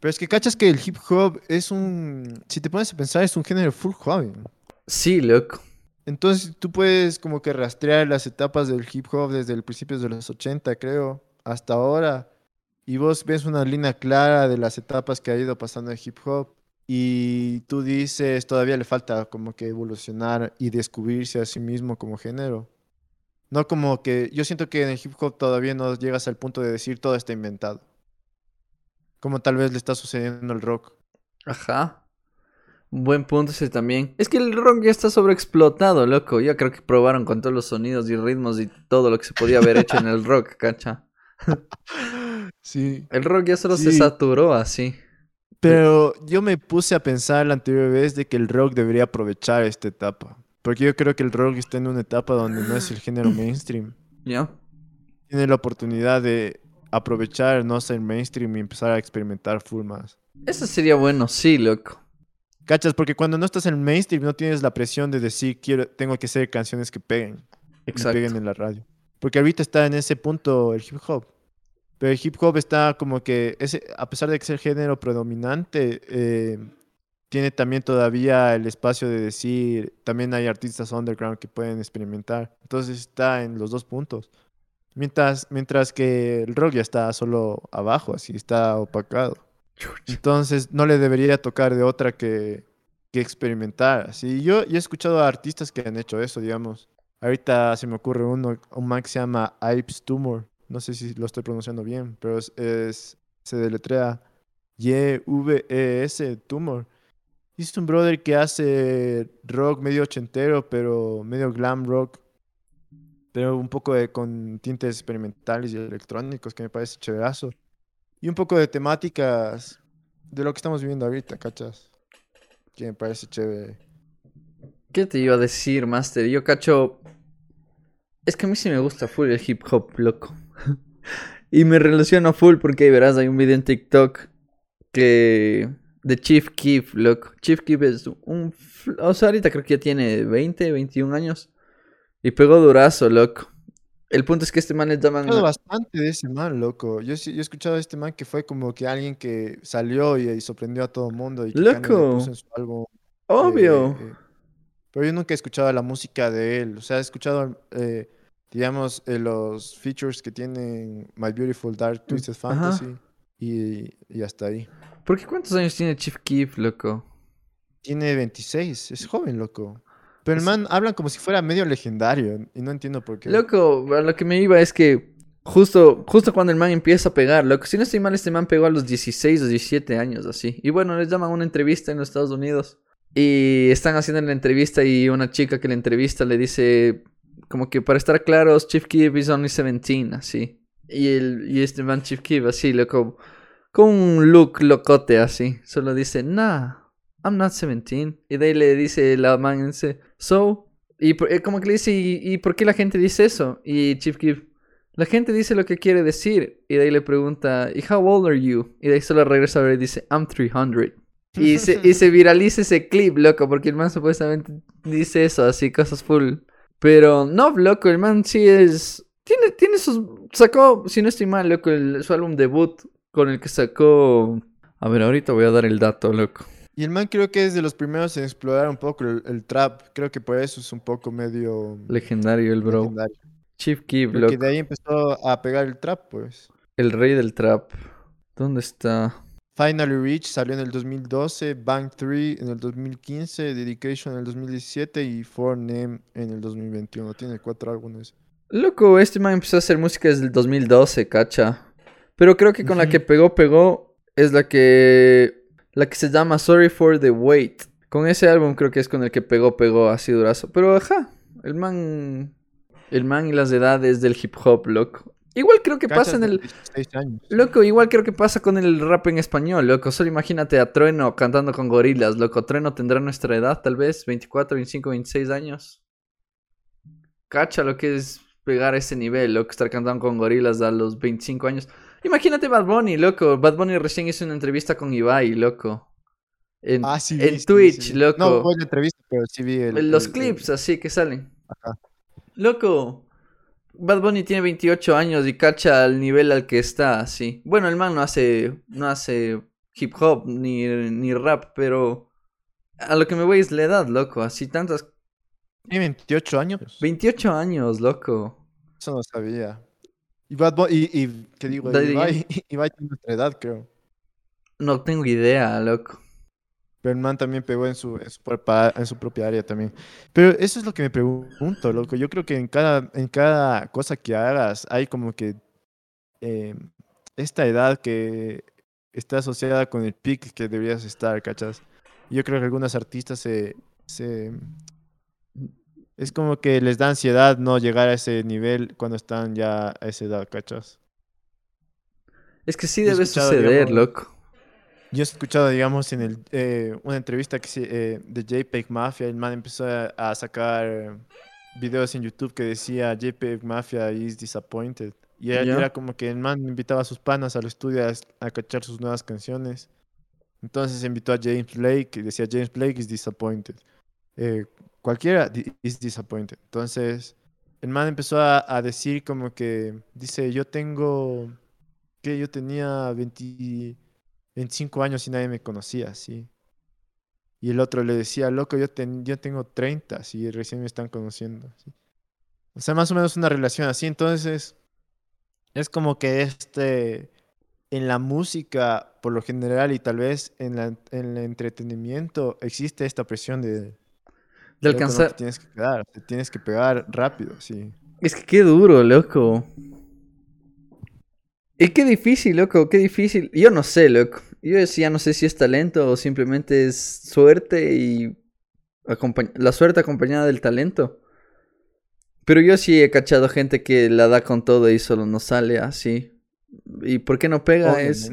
Pero es que cachas que el hip hop es un... Si te pones a pensar, es un género full joven. Sí, loco. Entonces tú puedes como que rastrear las etapas del hip hop desde el principio de los 80, creo, hasta ahora. Y vos ves una línea clara de las etapas que ha ido pasando el hip hop. Y tú dices, todavía le falta como que evolucionar y descubrirse a sí mismo como género. No como que yo siento que en el hip hop todavía no llegas al punto de decir todo está inventado. Como tal vez le está sucediendo al rock. Ajá. Buen punto ese también. Es que el rock ya está sobreexplotado, loco. Yo creo que probaron con todos los sonidos y ritmos y todo lo que se podía haber hecho en el rock, cacha. Sí. El rock ya solo se saturó así. Pero yo me puse a pensar la anterior vez de que el rock debería aprovechar esta etapa. Porque yo creo que el rock está en una etapa donde no es el género mainstream. ¿Ya? Tiene la oportunidad de aprovechar no ser mainstream y empezar a experimentar full más. Eso sería bueno, sí, loco. ¿Cachas? Porque cuando no estás en mainstream no tienes la presión de decir, quiero, tengo que hacer canciones que peguen. me peguen Exacto. en la radio. Porque ahorita está en ese punto el hip hop. Pero el hip hop está como que, ese, a pesar de que es el género predominante, eh, tiene también todavía el espacio de decir, también hay artistas underground que pueden experimentar. Entonces está en los dos puntos. Mientras, mientras que el rock ya está solo abajo, así está opacado. Entonces no le debería tocar de otra que, que experimentar. Así, yo, yo he escuchado a artistas que han hecho eso, digamos. Ahorita se me ocurre uno, un man que se llama Ives Tumor. No sé si lo estoy pronunciando bien, pero es, se deletrea Y-V-E-S, Tumor. Es un brother que hace rock medio ochentero, pero medio glam rock. Pero un poco de, con tintes experimentales y electrónicos, que me parece chéverazo. Y un poco de temáticas de lo que estamos viviendo ahorita, ¿cachas? Que me parece chévere. ¿Qué te iba a decir, Master? Yo cacho. Es que a mí sí me gusta full el hip hop, loco. Y me relaciono full porque verás, hay un video en TikTok que. de Chief Keef, loco. Chief Keef es un. O sea, ahorita creo que ya tiene 20, 21 años. Y pegó durazo, loco. El punto es que este man le He llaman. escuchado bastante de ese man, loco. Yo, he escuchado de este man que fue como que alguien que salió y, y sorprendió a todo el mundo. Y que Loco. puso en su álbum, Obvio. eh, eh, pero yo nunca he escuchado la música de él. O sea, he escuchado eh, digamos, eh, los features que tienen My Beautiful Dark Twisted Mm, Ajá. Fantasy y, y hasta ahí. ¿Por qué cuántos años tiene Chief Keef, loco? Tiene 26, es joven, loco. Pero el man hablan como si fuera medio legendario y no entiendo por qué. Loco, a lo que me iba es que justo, justo cuando el man empieza a pegar, loco, si no estoy mal, este man pegó a los 16 o 17 años, así. Y bueno, les llaman a una entrevista en los Estados Unidos. Y están haciendo la entrevista y una chica que la entrevista le dice, como que para estar claros, Chief Keef is only 17, así. Y, el, y este man Chief Keef, así, loco, con un look locote, así. Solo dice, nah, I'm not 17. Y de ahí le dice la man, dice, so, y eh, como que le dice, ¿y, y por qué la gente dice eso? Y Chief Keef, la gente dice lo que quiere decir. Y de ahí le pregunta, ¿y how old are you? Y de ahí solo regresa a ver y dice, I'm 300. Y se, y se viraliza ese clip, loco, porque el man supuestamente dice eso, así, cosas full. Pero no, loco, el man sí es... Tiene, tiene sus... Sacó, si no estoy mal, loco, el- su álbum debut con el que sacó... A ver, ahorita voy a dar el dato, loco. Y el man creo que es de los primeros en explorar un poco el, el trap. Creo que por eso es un poco medio Legendario el bro. legendario. Chief Keef, loco. de ahí empezó a pegar el trap, pues. El rey del trap. ¿Dónde está? Finally Reach salió en el 2012, Bank 3 en el 2015, Dedication en el 2017 y For Name en el 2021. Tiene cuatro álbumes. Loco, este man empezó a hacer música desde el 2012, cacha. Pero creo que con la que pegó, pegó es la que. La que se llama Sorry for the Wait. Con ese álbum creo que es con el que pegó, pegó así durazo. Pero ajá, el man. El man y las edades del hip hop, loco. Igual creo que pasa en el. 16 años. Loco, igual creo que pasa con el rap en español, loco. Solo imagínate a Trueno cantando con gorilas, loco. Trueno tendrá nuestra edad, tal vez, 24, 25, 26 años. Cacha lo que es pegar a ese nivel, loco. Estar cantando con gorilas a los 25 años. Imagínate Bad Bunny, loco. Bad Bunny recién hizo una entrevista con Ibai, loco. En, Ah, sí. en sí, Twitch, sí. loco. No, fue la entrevista, pero sí vi el, Los el- clips el- así que salen. Ajá. Loco. Bad Bunny tiene 28 años y cacha al nivel al que está, así. Bueno, el man no hace, no hace hip hop ni, ni rap, pero a lo que me voy es la edad, loco. Así tantas... Tiene 28 años. 28 años, loco. Eso no sabía. Y Bad Bunny, y, y ¿qué digo? Daddy Ibai, Ibai tiene nuestra edad, creo. No tengo idea, loco. Pero el man también pegó en su, en su, propia, en su propia área también. Pero eso es lo que me pregunto, loco. Yo creo que en cada, en cada cosa que hagas hay como que eh, esta edad que está asociada con el pic que deberías estar, ¿cachas? Yo creo que algunos artistas se, se... Es como que les da ansiedad no llegar a ese nivel cuando están ya a esa edad, ¿cachas? Es que sí debe suceder, digamos, loco. Yo he escuchado, digamos, en el, eh, una entrevista que eh, de JPEG Mafia, el man empezó a, sacar videos en YouTube que decía JPEG Mafia is disappointed. Y era, era como que el man invitaba a sus panas al estudio a, a cachar sus nuevas canciones. Entonces invitó a James Blake y decía James Blake is disappointed. Eh, cualquiera is disappointed. Entonces el man empezó a, a decir como que, dice, yo tengo, que yo tenía 20... 25 años y nadie me conocía, sí. Y el otro le decía, loco, yo, ten- yo tengo 30, sí, recién me están conociendo. sí". O sea, más o menos una relación así. Entonces, es como que este, en la música, por lo general, y tal vez en, la, en el entretenimiento, existe esta presión de... De "Loco, no alcanzar... te tienes que te tienes que pegar rápido, sí. Es que qué duro, loco. Y qué difícil, loco, qué difícil. Yo no sé, loco. Yo decía, no sé si es talento o simplemente es suerte y la suerte acompañada del talento. Pero yo sí he cachado gente que la da con todo y solo no sale así. ¿Y por qué no pega? Es...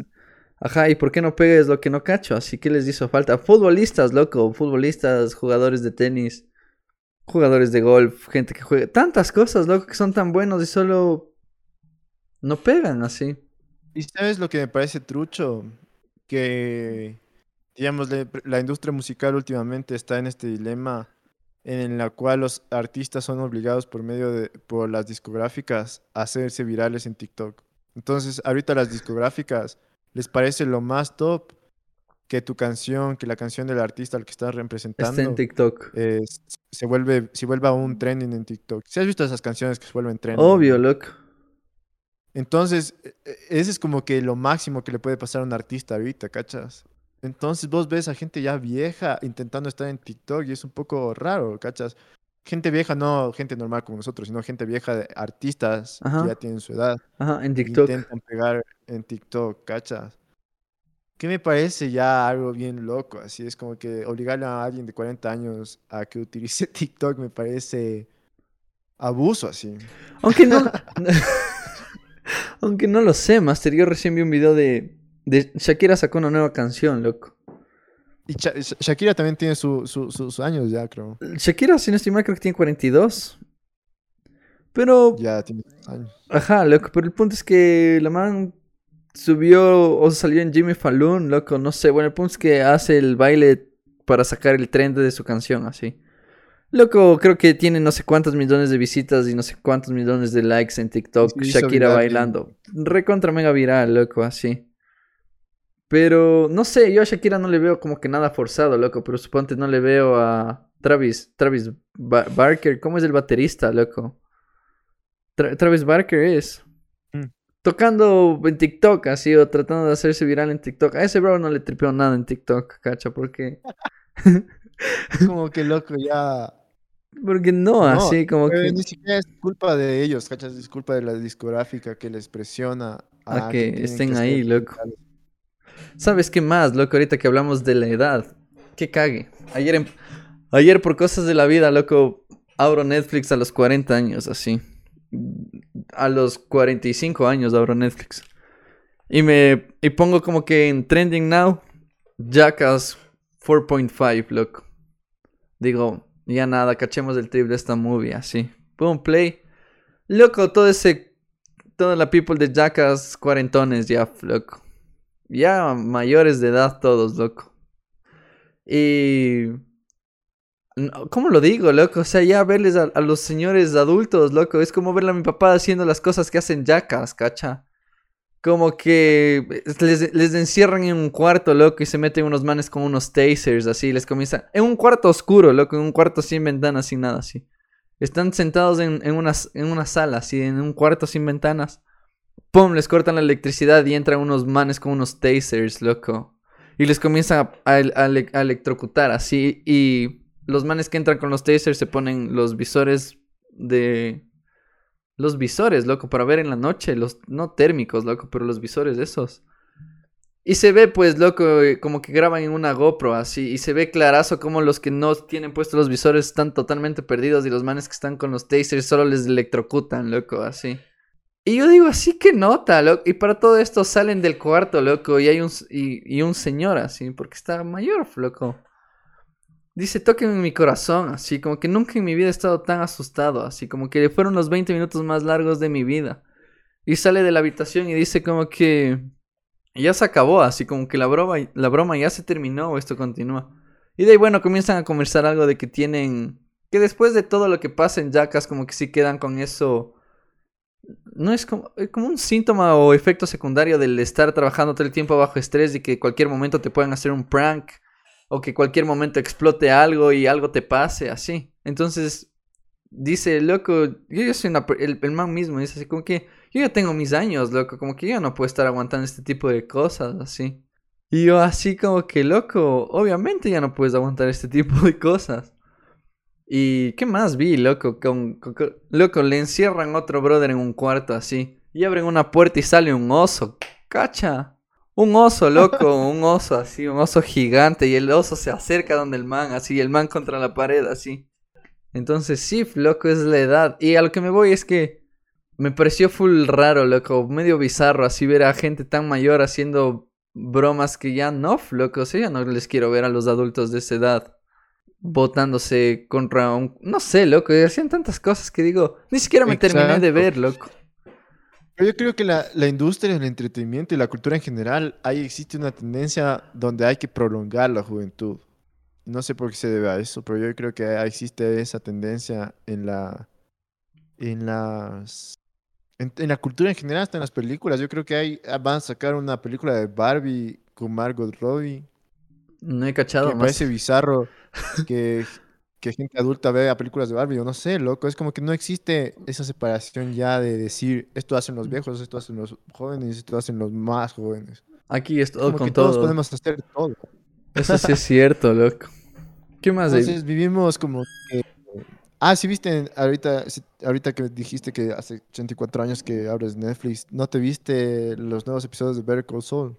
Ajá, ¿y por qué no pega? Es lo que no cacho. Así que les hizo falta. Futbolistas, loco. Futbolistas, jugadores de tenis, jugadores de golf, gente que juega. Tantas cosas, loco, que son tan buenos y solo no pegan así. ¿Y sabes lo que me parece trucho? Que, digamos, la, la industria musical últimamente está en este dilema en la cual los artistas son obligados por medio de, por las discográficas a hacerse virales en TikTok. Entonces, ahorita las discográficas les parece lo más top que tu canción, que la canción del artista al que estás Está en representando TikTok. eh, se vuelve, se vuelva un trending en TikTok. ¿Si has visto esas canciones que se vuelven trending? Obvio, loco. Entonces, e- e- ese es como que lo máximo que le puede pasar a un artista ahorita, ¿cachas? Entonces vos ves a gente ya vieja intentando estar en TikTok y es un poco raro, ¿cachas? Gente vieja, no gente normal como nosotros, sino gente vieja de artistas Ajá. que ya tienen su edad. Ajá, en TikTok. Intentan pegar en TikTok, ¿cachas? Que me parece ya algo bien loco, así es como que obligarle a alguien de 40 años a que utilice TikTok me parece abuso, así. Aunque no. Aunque no lo sé, Master. Yo recién vi un video de. de Shakira sacó una nueva canción, loco. Y Sha- Sha- Shakira también tiene su- su- su- sus años ya, creo. Shakira, si no estoy mal, creo que tiene 42. Pero. Ya tiene años. Ajá, loco. Pero el punto es que la man subió o salió en Jimmy Fallon, loco. No sé. Bueno, el punto es que hace el baile para sacar el trend de su canción, así. Loco, creo que tiene no sé cuántos millones de visitas y no sé cuántos millones de likes en TikTok. Sí, Shakira bailando. Recontra mega viral, loco, así. Pero no sé, yo a Shakira no le veo como que nada forzado, loco. Pero suponte no le veo a Travis, Travis Ba- Barker. ¿Cómo es el baterista, loco? Tra- Travis Barker es. Mm. Tocando en TikTok, así, o tratando de hacerse viral en TikTok. A ese bro no le tripeó nada en TikTok, cacha, porque. Como que loco, ya. Porque no, No, así como eh, que. Ni siquiera es culpa de ellos, ¿cachas? Es culpa de la discográfica que les presiona A a que estén ahí, loco. ¿Sabes qué más, loco? Ahorita que hablamos de la edad. Qué cague. Ayer, en- Ayer por cosas de la vida, loco, abro Netflix a los 40 años, así. A los 45 años abro Netflix. Y me y pongo como que en Trending Now, Jackass 4.5, loco. Digo, ya nada, cachemos el trip de esta movie, así. Boom, play. Loco, todo ese... Toda la people de Jackass cuarentones ya, loco. Ya mayores de edad todos, loco. Y... ¿Cómo lo digo, loco? O sea, ya verles a, los señores adultos, loco. Es como verle a mi papá haciendo las cosas que hacen yacas, cacha. Como que les, les encierran en un cuarto, loco, y se meten unos manes con unos tasers, así. Les comienzan... En un cuarto oscuro, loco, en un cuarto sin ventanas, sin nada, así. Están sentados en, en, una, en sala, así, en un cuarto sin ventanas. ¡Pum! Les cortan la electricidad y entran unos manes con unos tasers, loco. Y les comienzan a, a electrocutar, así. Y los manes que entran con los tasers se ponen los visores de... Los visores, loco, para ver en la noche. Los no térmicos, loco, pero los visores esos. Y se ve, pues, loco, eh, como que graban en una GoPro, así. Y se ve clarazo como los que no tienen puestos los visores están totalmente perdidos. Y los manes que están con los tasers solo les electrocutan, loco, así. Y yo digo, así que nota, loco. Y para todo esto salen del cuarto, loco. Y hay un, y un señor, así, porque está mayor, loco. Dice, toquen mi corazón, así, como que nunca en mi vida he estado tan asustado, así, como que fueron los 20 minutos más largos de mi vida. Y sale de la habitación y dice como que ya se acabó, así como que la broma, la broma ya se terminó o esto continúa. Y de ahí, bueno, comienzan a conversar algo de que tienen, que después de todo lo que pasa en Jackass, como que sí quedan con eso no es como, es como un síntoma o efecto secundario del estar trabajando todo el tiempo bajo estrés y que cualquier momento te puedan hacer un prank o que cualquier momento explote algo y algo te pase, así. Entonces, dice, loco, yo ya soy una, el, el man mismo, dice así como que yo ya tengo mis años, loco, como que yo no puedo estar aguantando este tipo de cosas, así. Y yo así como que, loco, obviamente ya no puedes aguantar este tipo de cosas. ¿Y qué más vi, loco? Con- loco, le encierran otro brother en un cuarto así. Y abren una puerta y sale un oso. ¿Cacha? Un oso, loco, un oso así, un oso gigante. Y el oso se acerca donde el man, así, y el man contra la pared, así. Entonces, sí, loco, es la edad. Y a lo que me voy es que me pareció full raro, loco, medio bizarro, así ver a gente tan mayor haciendo bromas que ya no, loco. O sea, ya no les quiero ver a los adultos de esa edad botándose contra un... No sé, loco, y hacían tantas cosas que digo, ni siquiera me terminé de ver, loco. Pero yo creo que la, la industria del entretenimiento y la cultura en general, ahí existe una tendencia donde hay que prolongar la juventud. No sé por qué se debe a eso, pero yo creo que existe esa tendencia en la... En las... En, en la cultura en general, hasta en las películas. Yo creo que hay, van a sacar una película de Barbie con Margot Robbie. No he Que cachado me más. parece bizarro que, que gente adulta vea películas de Barbie. O no sé, loco. Es como que no existe esa separación ya de decir esto hacen los viejos, esto hacen los jóvenes, esto hacen los más jóvenes. Aquí es todo Como con que todos todo. podemos hacer todo. Eso sí es cierto, loco. ¿Qué más hay? Entonces vivimos como que... Ah, sí viste ahorita, ahorita que dijiste que hace 84 años que abres Netflix, ¿no te viste los nuevos episodios de Better Call Saul?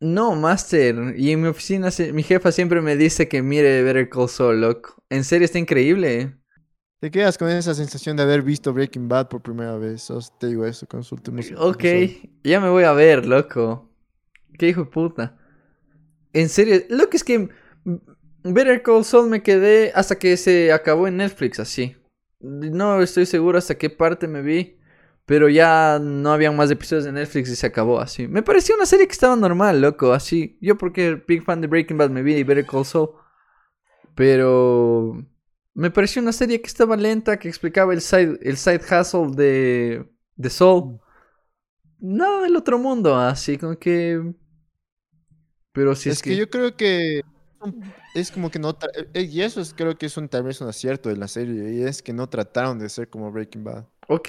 No, Master. Y en mi oficina, se- mi jefa siempre me dice que mire Better Call Saul, loco. En serio, está increíble. Te quedas con esa sensación de haber visto Breaking Bad por primera vez. Os te digo eso con sus últimos Ok, ya me voy a ver, loco. Qué hijo de puta. En serio, lo que es que Better Call Saul me quedé hasta que se acabó en Netflix, así. No estoy seguro hasta qué parte me vi, pero ya no habían más episodios de Netflix y se acabó así. Me pareció una serie que estaba normal, loco, así. Yo porque big fan de Breaking Bad me vi Better Call Saul, pero me pareció una serie que estaba lenta, que explicaba el side, el side hustle de, de Saul. Nada del otro mundo, así como que... Pero si es, es, que... yo creo que es como que no... eh, Y eso es, creo que es un, tal vez un acierto de la serie. Y es que no trataron de ser como Breaking Bad. Ok,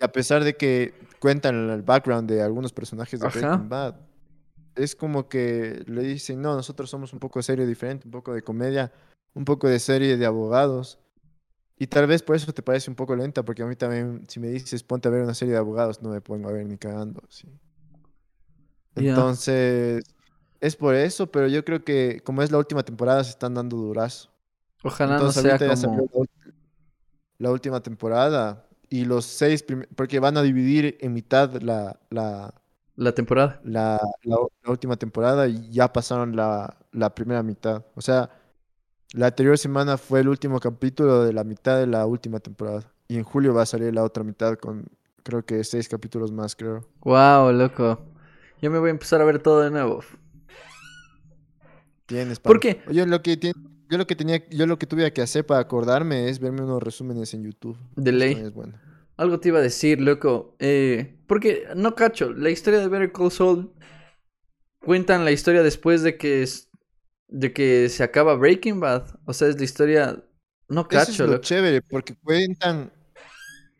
A pesar de que cuentan el background de algunos personajes de Ajá. Breaking Bad. Es como que le dicen, no, nosotros somos un poco de serie diferente, un poco de comedia, un poco de serie de abogados. Y tal vez por eso te parece un poco lenta, porque a mí también, si me dices ponte a ver una serie de abogados, no me pongo a ver ni cagando. sí. Entonces, es por eso, pero yo creo que como es la última temporada, se están dando durazo. ojalá Entonces, no sea como... la última temporada y los seis, porque van a dividir en mitad la, la, La temporada. la, la u- la última temporada y ya pasaron la, la primera mitad. O sea, la anterior semana fue el último capítulo de la mitad de la última temporada. Y en julio va a salir la otra mitad con, creo que seis capítulos más, creo. Wow, loco. Yo me voy a empezar a ver todo de nuevo. Tienes, ¿Por qué? Yo lo que, ti- yo lo que tenía, yo lo que tuve que hacer para acordarme es verme unos resúmenes en YouTube. De ley. es bueno. Algo te iba a decir, loco. Eh, porque, no cacho, la historia de Better Call Saul cuentan la historia después de que es, de que se acaba Breaking Bad. O sea, es la historia. No Eso es cacho, lo loco. chévere, porque cuentan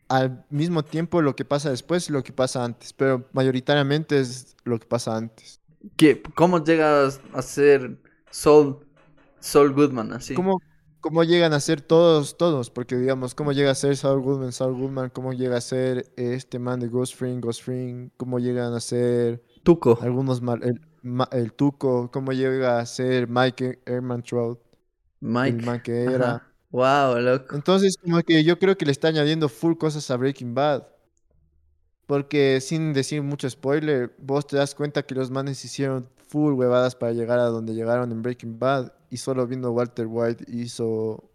al mismo tiempo lo que pasa después y lo que pasa antes, pero mayoritariamente es lo que pasa antes. ¿Qué- ¿Cómo llegas a ser Saul, Saul Goodman así? ¿Cómo, cómo llegan a ser todos, todos? Porque digamos, ¿cómo llega a ser Saul Goodman, Saul Goodman? ¿Cómo llega a ser este man de Ghost Fring, Ghost Fring? ¿Cómo llegan a ser Tuco. algunos mal, el, el Tuco? ¿Cómo llega a ser Mike Ehrmantraut, Mike. el man que era? Ajá. Wow, loco. Entonces, como que yo creo que le está añadiendo full cosas a Breaking Bad. Porque sin decir mucho spoiler, vos te das cuenta que los manes hicieron full huevadas para llegar a donde llegaron en Breaking Bad. Y solo viendo Walter White hizo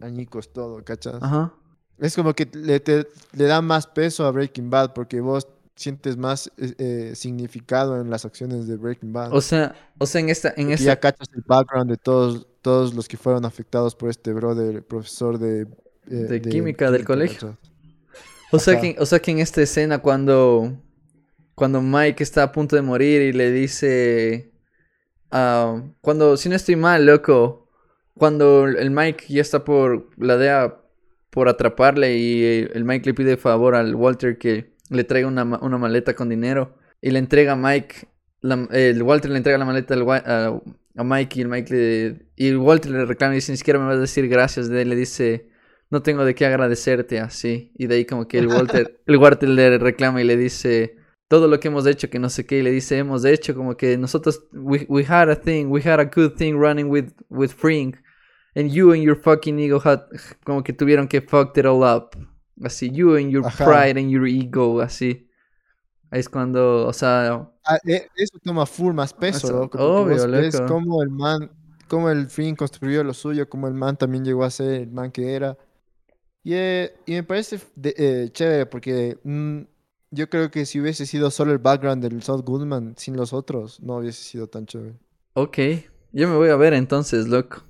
añicos todo, ¿cachas? Ajá. Es como que le, te- le da más peso a Breaking Bad porque vos sientes más eh, eh, significado en las acciones de Breaking Bad. O sea, o sea, en esta, en esta, ya cachas el background de todos, todos los que fueron afectados por este brother, profesor de... eh, De química del colegio. ¿cachas? O sea, Ajá. que, o sea que en esta escena cuando, cuando Mike está a punto de morir y le dice, ah, cuando, si no estoy mal, loco, cuando el Mike ya está por la DEA por atraparle y el Mike le pide favor al Walter que le traiga una, una maleta con dinero y le entrega a Mike, la- el Walter le entrega la maleta al a, a Mike y el Mike le, y el Walter le reclama y dice, ni siquiera me vas a decir gracias, de, le dice no tengo de qué agradecerte así. Y de ahí como que el Walter, el Walter le reclama y le dice todo lo que hemos hecho, que no sé qué, y le dice hemos hecho como que nosotros, we, we had a thing, we had a good thing running with, with Frink, and you and your fucking ego had, como que tuvieron que fuck it all up. Así, you and your Ajá. pride and your ego, así. Ahí es cuando, o sea, Ah, e- eso toma full más peso, Eso, loco. obvio, loco. cómo el man, cómo el fin construyó lo suyo, cómo el man también llegó a ser el man que era. Y, eh, y me parece de- eh, chévere porque mm, yo creo que si hubiese sido solo el background del South Goodman sin los otros, no hubiese sido tan chévere. Ok, yo me voy a ver entonces, loco.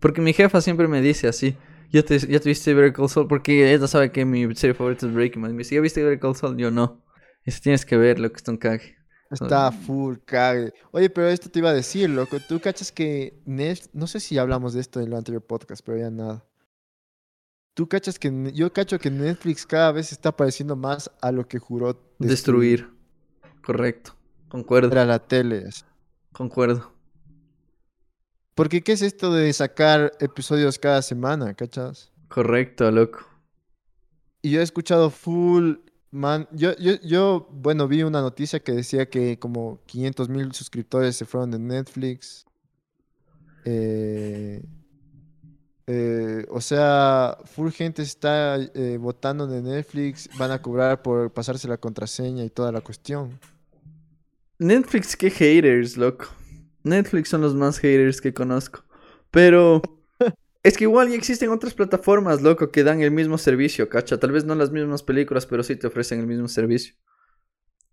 Porque mi jefa siempre me dice así. Ya te, ya te viste Better Call Saul, porque ella sabe que mi serie favorita es Breaking Bad. Me dice, ¿ya viste Better Call Saul? Yo no. Dice, tienes que verlo, que es un cague. Está full cague. Oye, pero esto te iba a decir, loco. Tú cachas que Netflix, no sé si hablamos de esto en el anterior podcast, pero ya nada. Tú cachas que yo cacho que Netflix cada vez está pareciendo más a lo que juró Destruir. Correcto. Concuerdo. Era la tele. Concuerdo. Porque ¿qué es esto de sacar episodios cada semana, cachas? Correcto, loco. Y yo he escuchado full, man, yo, yo, yo, bueno, vi una noticia que decía que como 500 mil suscriptores se fueron de Netflix. Eh, eh, o sea, full gente está eh, votando de Netflix, van a cobrar por pasarse la contraseña y toda la cuestión. Netflix, qué haters, loco. Netflix son los más haters que conozco. Pero es que igual ya existen otras plataformas, loco, que dan el mismo servicio, cacha. Tal vez no las mismas películas, pero sí te ofrecen el mismo servicio.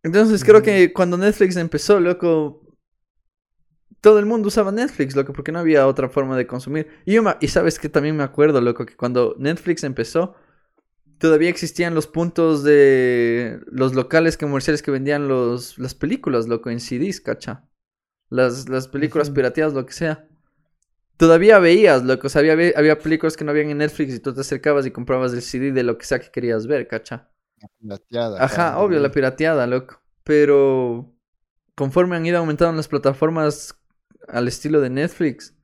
Entonces creo que cuando Netflix empezó, loco, todo el mundo usaba Netflix, loco, porque no había otra forma de consumir. Y, yo me- y sabes que también me acuerdo, loco, que cuando Netflix empezó, todavía existían los puntos de los locales comerciales que vendían los, las películas, loco, en CDs, cacha. Las, las películas pirateadas, lo que sea. Todavía veías, loco, o sea, había, había películas que no habían en Netflix y tú te acercabas y comprabas el CD de lo que sea que querías ver, cacha. Pirateada, Ajá, claro, obvio, la pirateada, loco. Pero conforme han ido aumentando las plataformas al estilo de Netflix,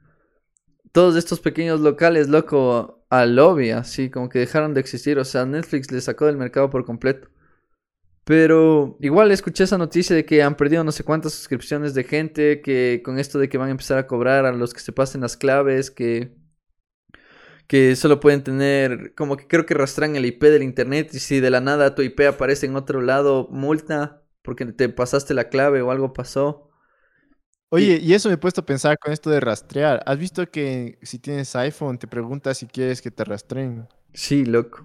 todos estos pequeños locales, loco, al lobby, así como que dejaron de existir. O sea, Netflix le sacó del mercado por completo. Pero igual escuché esa noticia de que han perdido no sé cuántas suscripciones de gente, que con esto de que van a empezar a cobrar a los que se pasen las claves, que que solo pueden tener, como que creo que rastran el IP del internet y si de la nada tu IP aparece en otro lado, multa porque te pasaste la clave o algo pasó. Oye, y eso me he puesto a pensar con esto de rastrear. ¿Has visto que si tienes iPhone te pregunta si quieres que te rastreen? Sí, loco.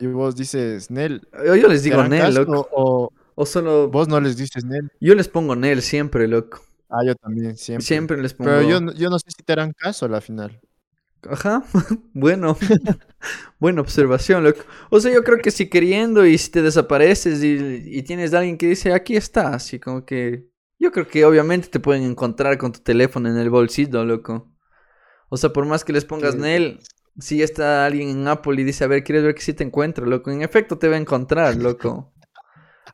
Y vos dices, Nel. Yo, yo les ¿te digo Nel, loco. O O solo vos no les dices Nel. yo les pongo Nel siempre, loco. Ah, yo también, siempre. Siempre, les pongo. Pero yo, no- yo no sé si te harán caso a la final. Ajá, bueno, buena observación, loco. O sea, yo creo que si queriendo y si te desapareces y, y tienes a alguien que dice, aquí está, así como que... Yo creo que obviamente te pueden encontrar con tu teléfono en el bolsillo, loco. O sea, por más que les pongas Sí. Nel, si está alguien en Apple y dice, a ver, ¿quieres ver que sí te encuentro, loco? En efecto te va a encontrar, loco.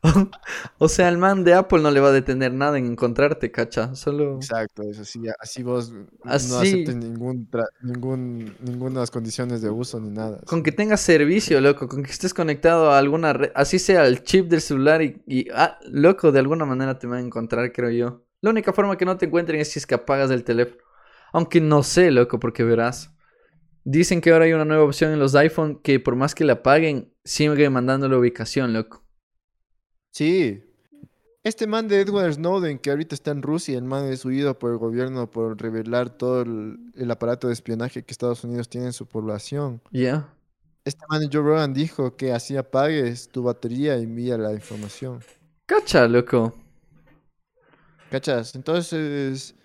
o sea, el man de Apple no le va a detener nada en encontrarte, cacha. Solo... Exacto, es así. Así vos no aceptes ningún, tra- ningún, ninguna condiciones de uso ni nada. Con que tengas servicio, loco, con que estés conectado a alguna red, así sea el chip del celular y, y, ah, loco, de alguna manera te van a encontrar, creo yo. La única forma que no te encuentren es si es que apagas el teléfono. Aunque no sé, loco, porque verás. Dicen que ahora hay una nueva opción en los iPhone que por más que la apaguen, sigue mandando la ubicación, loco. Sí. Este man de Edward Snowden, que ahorita está en Rusia, el man es huido por el gobierno por revelar todo el, el aparato de espionaje que Estados Unidos tiene en su población. Ya. Este man Joe Rogan dijo que así apagues tu batería y envía la información. Cacha, loco. ¿Cachas? Entonces,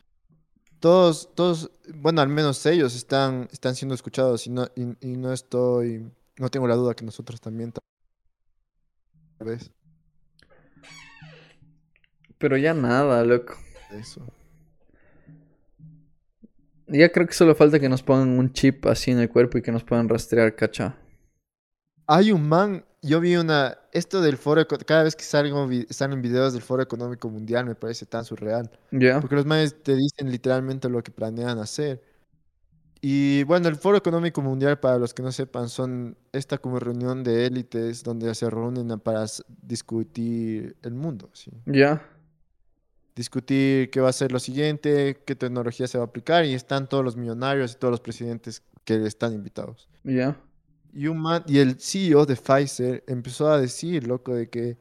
todos, todos, bueno, al menos ellos están, están siendo escuchados y no, y, y no estoy, no tengo la duda que nosotros también tal vez Pero ya nada, loco. eso. Ya creo que solo falta que nos pongan un chip así en el cuerpo y que nos puedan rastrear, cacha. Hay un man, yo vi una, esto del foro, cada vez que salgo, salen videos del Foro Económico Mundial me parece tan surreal. Ya. Porque los manes te dicen literalmente lo que planean hacer. Y bueno, el Foro Económico Mundial, para los que no sepan, son esta como reunión de élites donde se reúnen para discutir el mundo, ¿sí? Ya. Discutir qué va a ser lo siguiente, qué tecnología se va a aplicar y están todos los millonarios y todos los presidentes que están invitados. Ya. Y un man, y el CEO de Pfizer empezó a decir, loco, de que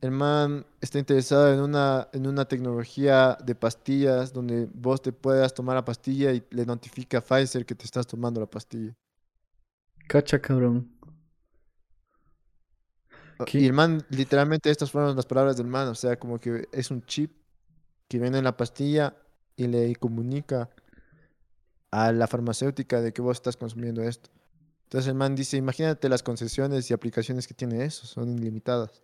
el man está interesado en una, en una tecnología de pastillas donde vos te puedas tomar la pastilla y le notifica a Pfizer que te estás tomando la pastilla. Cacha, cabrón. Y el man, literalmente estas fueron las palabras del man, o sea, como que es un chip que viene en la pastilla y le comunica a la farmacéutica de que vos estás consumiendo esto. Entonces el man dice, imagínate las concesiones y aplicaciones que tiene eso, son ilimitadas.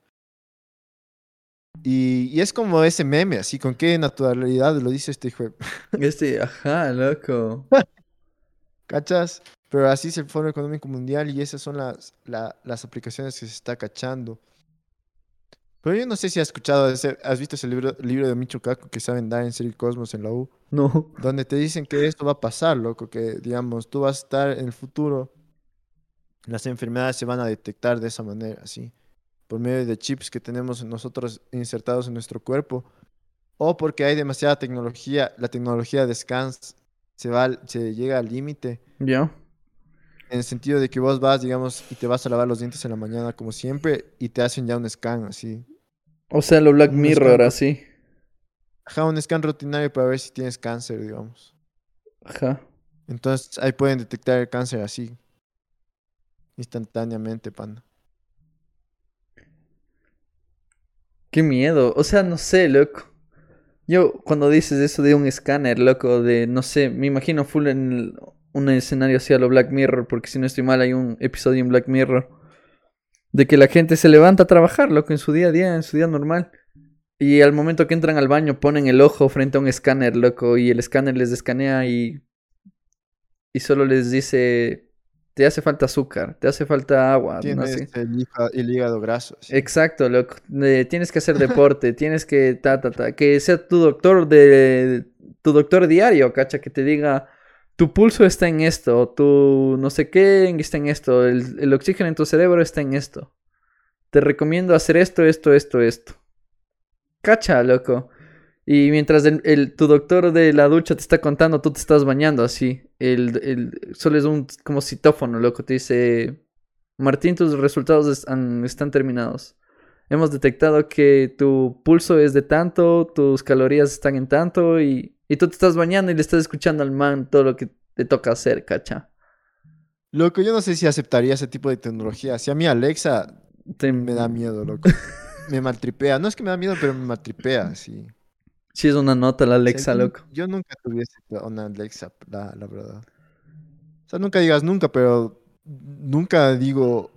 Y, y es como ese meme, así, con qué naturalidad lo dice este hijo. de- Este, ajá, loco. ¿Cachas? Pero así es el Foro Económico Mundial y esas son las, la- las aplicaciones que se está cachando. Pero yo no sé si has escuchado, ese- has visto ese libro, libro de Micho Kaku que saben dar en Serie Cosmos en la U, No. donde te dicen que esto va a pasar, loco, que digamos, tú vas a estar en el futuro, las enfermedades se van a detectar de esa manera, así, por medio de chips que tenemos nosotros insertados en nuestro cuerpo, o porque hay demasiada tecnología, la tecnología descansa, se va, se llega al límite. ¿Ya? En el sentido de que vos vas, digamos, y te vas a lavar los dientes en la mañana como siempre y te hacen ya un scan así. O sea, lo Black Un Mirror, así. Ajá, un scan rutinario para ver si tienes cáncer, digamos. Ajá. Entonces ahí pueden detectar el cáncer así. Instantáneamente, panda. Qué miedo. O sea, no sé, loco. Yo, cuando dices eso de un escáner, loco, de, no sé, me imagino full en el- un escenario así a lo Black Mirror, porque si no estoy mal hay un episodio en Black Mirror de que la gente se levanta a trabajar, loco, en su día a día, en su día normal. Y al momento que entran al baño ponen el ojo frente a un escáner, loco, y el escáner les escanea y, y solo les dice, te hace falta azúcar, te hace falta agua, no Tienes sé. el, hígado, el hígado graso. Exacto, loco. Eh, tienes que hacer deporte, tienes que ta ta ta, que sea tu doctor de tu doctor diario, cacha, que te diga tu pulso está en esto, tu no sé qué está en esto, el, el oxígeno en tu cerebro está en esto. Te recomiendo hacer esto, esto, esto, esto. Cacha, loco. Y mientras el, tu doctor de la ducha te está contando, tú te estás bañando así. El, solo es un como citófono, loco. Te dice, Martín, tus resultados están terminados. Hemos detectado que tu pulso es de tanto, tus calorías están en tanto y, y tú te estás bañando y le estás escuchando al man todo lo que te toca hacer, cacha. Loco, yo no sé si aceptaría ese tipo de tecnología. Si a mí Alexa Te- me da miedo, loco. me maltripea. No es que me da miedo, pero me maltripea, sí. Sí, es una nota la O sea, Alexa, loco. yo nunca tuviese una Alexa, la, la verdad. O sea, nunca digas nunca, pero nunca digo,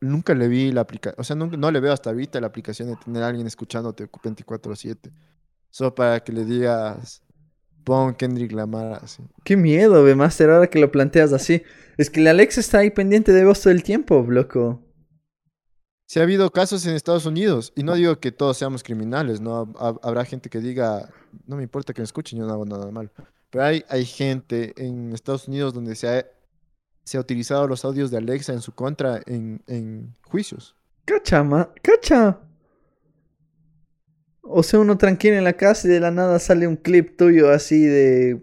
nunca le vi la aplicación, o sea, nunca- no le veo hasta ahorita la aplicación de tener a alguien escuchándote 24/7. Solo para que le digas, pon Kendrick Lamar, así. Qué miedo, ve, Master, ahora que lo planteas así. Es que la Alexa está ahí pendiente de vos todo el tiempo, loco. Si ha habido casos en Estados Unidos, y no digo que todos seamos criminales, ¿no? Hab- Habrá gente que diga, no me importa que me escuchen, yo no hago nada mal. Pero hay, hay gente en Estados Unidos donde se ha, se ha utilizado los audios de Alexa en su contra en, en juicios. Cacha, ma, cacha. O sea, uno tranquilo en la casa y de la nada sale un clip tuyo así de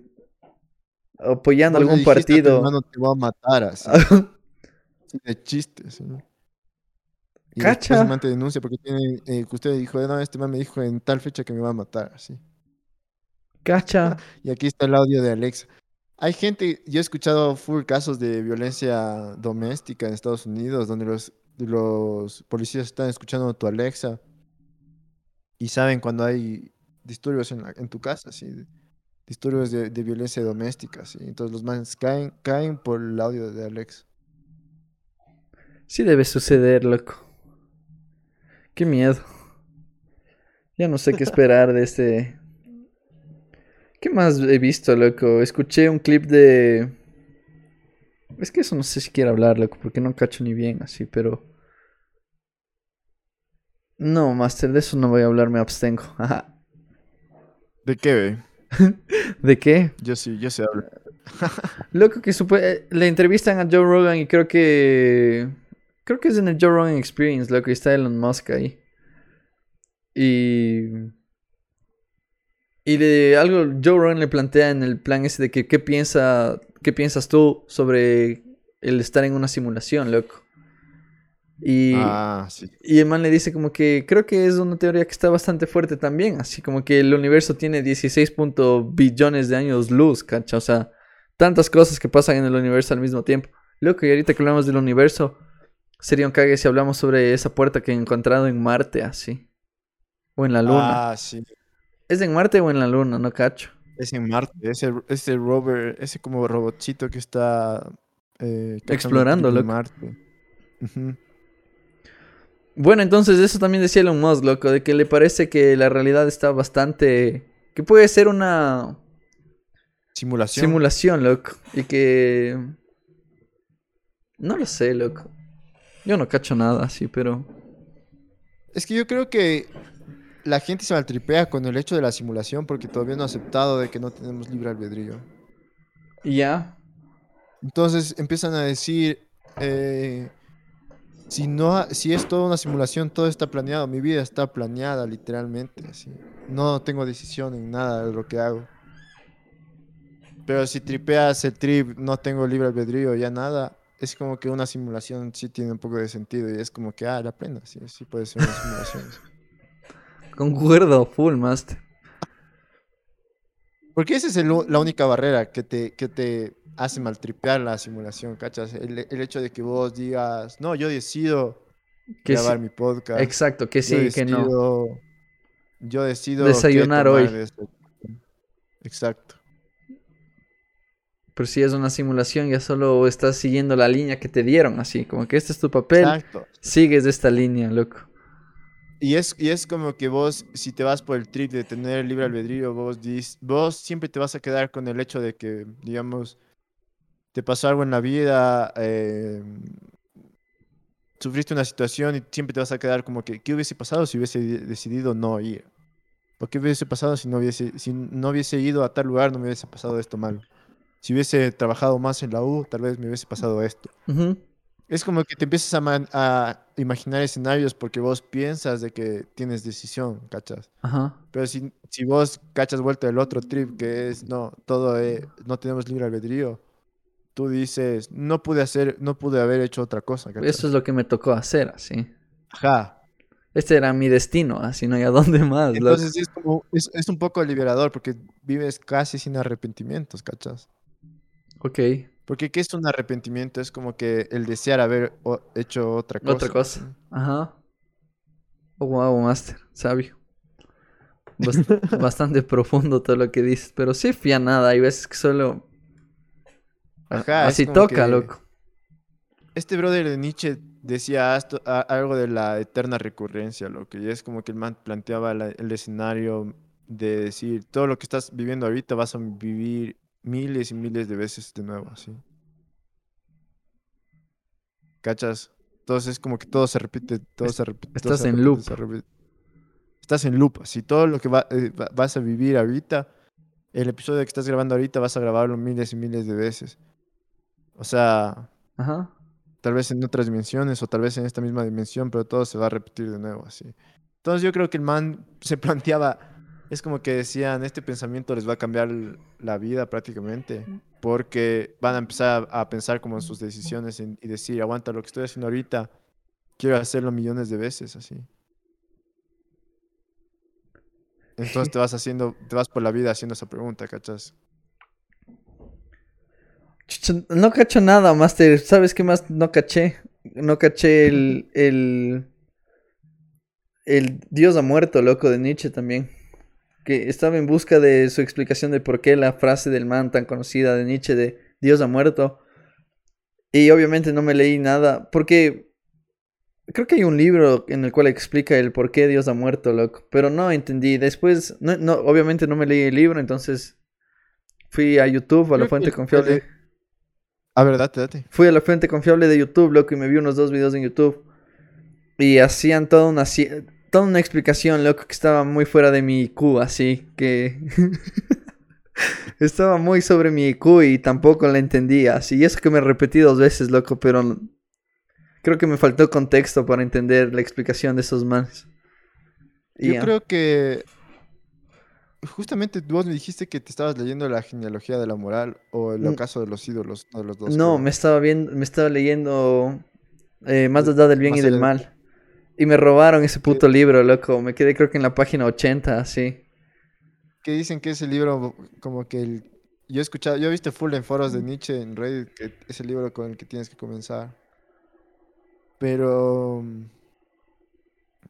apoyando algún partido. hermano, te voy a matar, así, de chiste. así, ¿no? Y Cacha. el man te denuncia porque tiene, eh, que usted dijo, no, este man me dijo en tal fecha que me va a matar, así. Cacha. Y aquí está el audio de Alexa. Hay gente, yo he escuchado full casos de violencia doméstica en Estados Unidos, donde los, policías están escuchando tu Alexa y saben cuando hay disturbios en, la- en tu casa, ¿sí? disturbios de, de violencia doméstica. ¿sí? Entonces los manes caen, caen por el audio de Alexa. Sí debe suceder, loco. Qué miedo. Ya no sé qué esperar de este. ¿Qué más he visto, loco? Escuché un clip de. Es que eso no sé si quiero hablar, loco, porque no cacho ni bien así, pero. No, Master, de eso no voy a hablar, me abstengo. Ajá. ¿De qué, ve? ¿De qué? Yo sí, yo sé hablar. Loco que supo- eh, le entrevistan a Joe Rogan y creo que creo que es en el Joe Rogan Experience, loco, y está Elon Musk ahí. Y y de algo Joe Rogan le plantea en el plan ese de que qué piensa qué piensas tú sobre el estar en una simulación, loco. Y Ah, sí. y el man le dice como que creo que es una teoría que está bastante fuerte también, así como que el universo tiene 16 punto billones de años luz, cacha, o sea, tantas cosas que pasan en el universo al mismo tiempo. Loco, y ahorita que hablamos del universo, sería un cague si hablamos sobre esa puerta que he encontrado en Marte, así. O en la Luna. Ah, sí. ¿Es en Marte o en la Luna? No cacho. Es en Marte, ese, ese rover, ese como robotcito que está eh, Explorando, loco. Marte. Bueno, entonces eso también decía Elon Musk, loco, de que le parece que la realidad está bastante... que puede ser una Simulación. simulación, loco. Y que... No lo sé, loco. Yo no cacho nada así, pero... es que yo creo que la gente se maltripea con el hecho de la simulación porque todavía no ha aceptado de que no tenemos libre albedrío. Ya. Entonces empiezan a decir, eh, si, no, si es toda una simulación, todo está planeado, mi vida está planeada literalmente. Así. No tengo decisión en nada de lo que hago. Pero si tripeas el trip, no tengo libre albedrío, ya nada, es como que una simulación sí tiene un poco de sentido y es como que, ah, la plena, sí, sí puede ser una simulación. Concuerdo, full, master. Porque esa es el la única barrera que te, que te hace maltripear la simulación, ¿cachas? El, el hecho de que vos digas, no, yo decido Que grabar sí- mi podcast. Exacto, que yo sí, que no. Yo decido Desayunar hoy. de este- Exacto. Pero si es una simulación, ya solo estás siguiendo la línea que te dieron, así. Como que este es tu papel, Exacto. sigues esta línea, loco. Y es, y es como que vos, si te vas por el trip de tener libre albedrío, vos, dis- vos siempre te vas a quedar con el hecho de que, digamos, te pasó algo en la vida, eh, sufriste una situación y siempre te vas a quedar como que, ¿qué hubiese pasado si hubiese de- decidido no ir? ¿O qué hubiese pasado si no hubiese, si no hubiese ido a tal lugar, no me hubiese pasado esto malo? Si hubiese trabajado más en la U, tal vez me hubiese pasado esto. Ujú. Es como que te empiezas a, man- a imaginar escenarios porque vos piensas de que tienes decisión, ¿cachas? Ajá. Pero si, si vos cachas vuelta del otro trip que es, no, todo eh, no tenemos libre albedrío, tú dices, no pude hacer, no pude haber hecho otra cosa, ¿cachas? Eso es lo que me tocó hacer, así. Ajá. Este era mi destino, así no hay a dónde más. Entonces es como, es, es un poco liberador porque vives casi sin arrepentimientos, ¿cachas? Ok, Porque ¿qué es un arrepentimiento? Es como que el desear haber hecho otra cosa. otra cosa. Ajá. Oh, wow, master, sabio. Bast- bastante profundo todo lo que dices, pero sí fía nada, hay veces que solo... Ajá, así toca, que- loco. Este brother de Nietzsche decía a- algo de la eterna recurrencia, lo que es como que el man planteaba la- el escenario de decir, todo lo que estás viviendo ahorita vas a vivir miles y miles de veces de nuevo, así. ¿Cachas? Entonces es como que todo se repite, todo Es- se repite. todo estás se en repite, loop. Estás en loop, así todo lo que va- eh, va- vas a vivir ahorita, el episodio que estás grabando ahorita vas a grabarlo miles y miles de veces. O sea, Ajá. tal vez en otras dimensiones o tal vez en esta misma dimensión, pero todo se va a repetir de nuevo así. Entonces yo creo que el man se planteaba, es como que decían, este pensamiento les va a cambiar la vida prácticamente, porque van a empezar a, a pensar como en sus decisiones y decir, aguanta lo que estoy haciendo ahorita, quiero hacerlo millones de veces así. Entonces te vas haciendo, te vas por la vida haciendo esa pregunta, ¿cachas? No cacho nada, Master. ¿Sabes qué más no caché? No caché el, el, el Dios ha muerto, loco, de Nietzsche también. Que estaba en busca de su explicación de por qué la frase del man tan conocida de Nietzsche de Dios ha muerto. Y obviamente no me leí nada, porque creo que hay un libro en el cual explica el por qué Dios ha muerto, loco. Pero no entendí. Después, no, no, obviamente no me leí el libro, entonces fui a YouTube, a la fuente confiable. el- A ver, date, date. Fui a la fuente confiable de YouTube, loco, y me vi unos dos videos en YouTube. Y hacían toda una, toda una explicación, loco, que estaba muy fuera de mi IQ, así que... estaba muy sobre mi IQ y tampoco la entendía, así. Y eso que me repetí dos veces, loco, pero... Creo que me faltó contexto para entender la explicación de esos manes. Yo creo que justamente vos me dijiste que te estabas leyendo la genealogía de la moral o el ocaso de los ídolos, uno de los dos. No, creo. me estaba viendo, me estaba leyendo eh, Más allá del bien Más y del- mal. Y me robaron ese puto libro, loco. Me quedé creo que en la página 80, así. Que dicen que ese libro como que el... Yo he escuchado, yo he visto full en foros de Nietzsche en Reddit que es el libro con el que tienes que comenzar. Pero mm,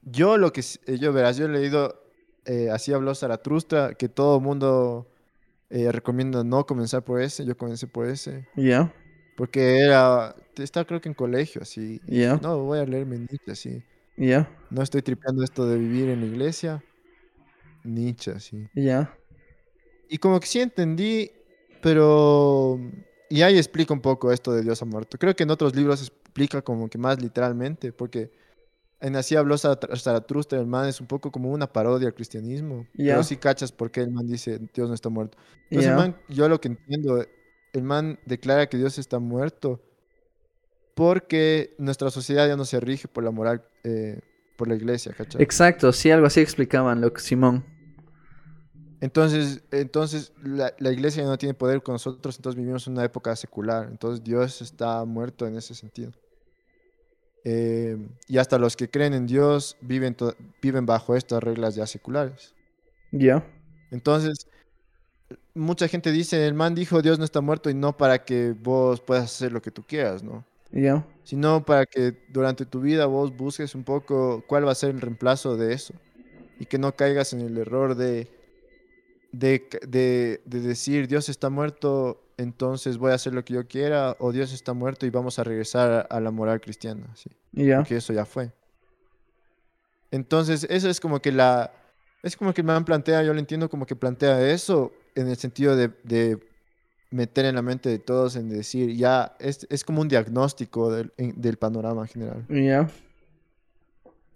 yo lo que eh, yo verás, yo he leído eh, así habló Zaratustra que todo mundo eh, recomienda no comenzar por ese, yo comencé por ese. Ya, Porque era, estaba creo que en colegio, así. Ya. No, voy a leerme Nietzsche, así. Ya, No estoy tripeando esto de vivir en la iglesia. Nietzsche, así. ya. Y como que sí entendí, pero... Y ahí explica un poco esto de Dios ha muerto. Creo que en otros libros explica como que más literalmente, porque en Así habló Zara- Zaratustra, el man es un poco como una parodia al cristianismo. Ya. Pero sí cachas por qué el man dice Dios no está muerto. Entonces el man, yo lo que entiendo, el man declara que Dios está muerto porque nuestra sociedad ya no se rige por la moral, eh, por la iglesia, ¿cachai? Exacto, sí, algo así explicaban, lo que Simón. Entonces, entonces la, la iglesia ya no tiene poder con nosotros, entonces vivimos en una época secular. Entonces Dios está muerto en ese sentido. Eh, y hasta los que creen en Dios viven, viven bajo estas reglas ya seculares. Ya. Entonces, mucha gente dice, el man dijo Dios no está muerto y no para que vos puedas hacer lo que tú quieras, ¿no? Ya. Sino para que durante tu vida vos busques un poco cuál va a ser el reemplazo de eso. Y que no caigas en el error de, de, de, de decir Dios está muerto, entonces voy a hacer lo que yo quiera, o Dios está muerto y vamos a regresar a, a la moral cristiana, ¿sí? Porque eso ya fue. Entonces, eso es como que la... Es como que el man plantea, yo lo entiendo como que plantea eso en el sentido de, de meter en la mente de todos, en decir, ya, es, es como un diagnóstico del, en- del panorama general. Ya.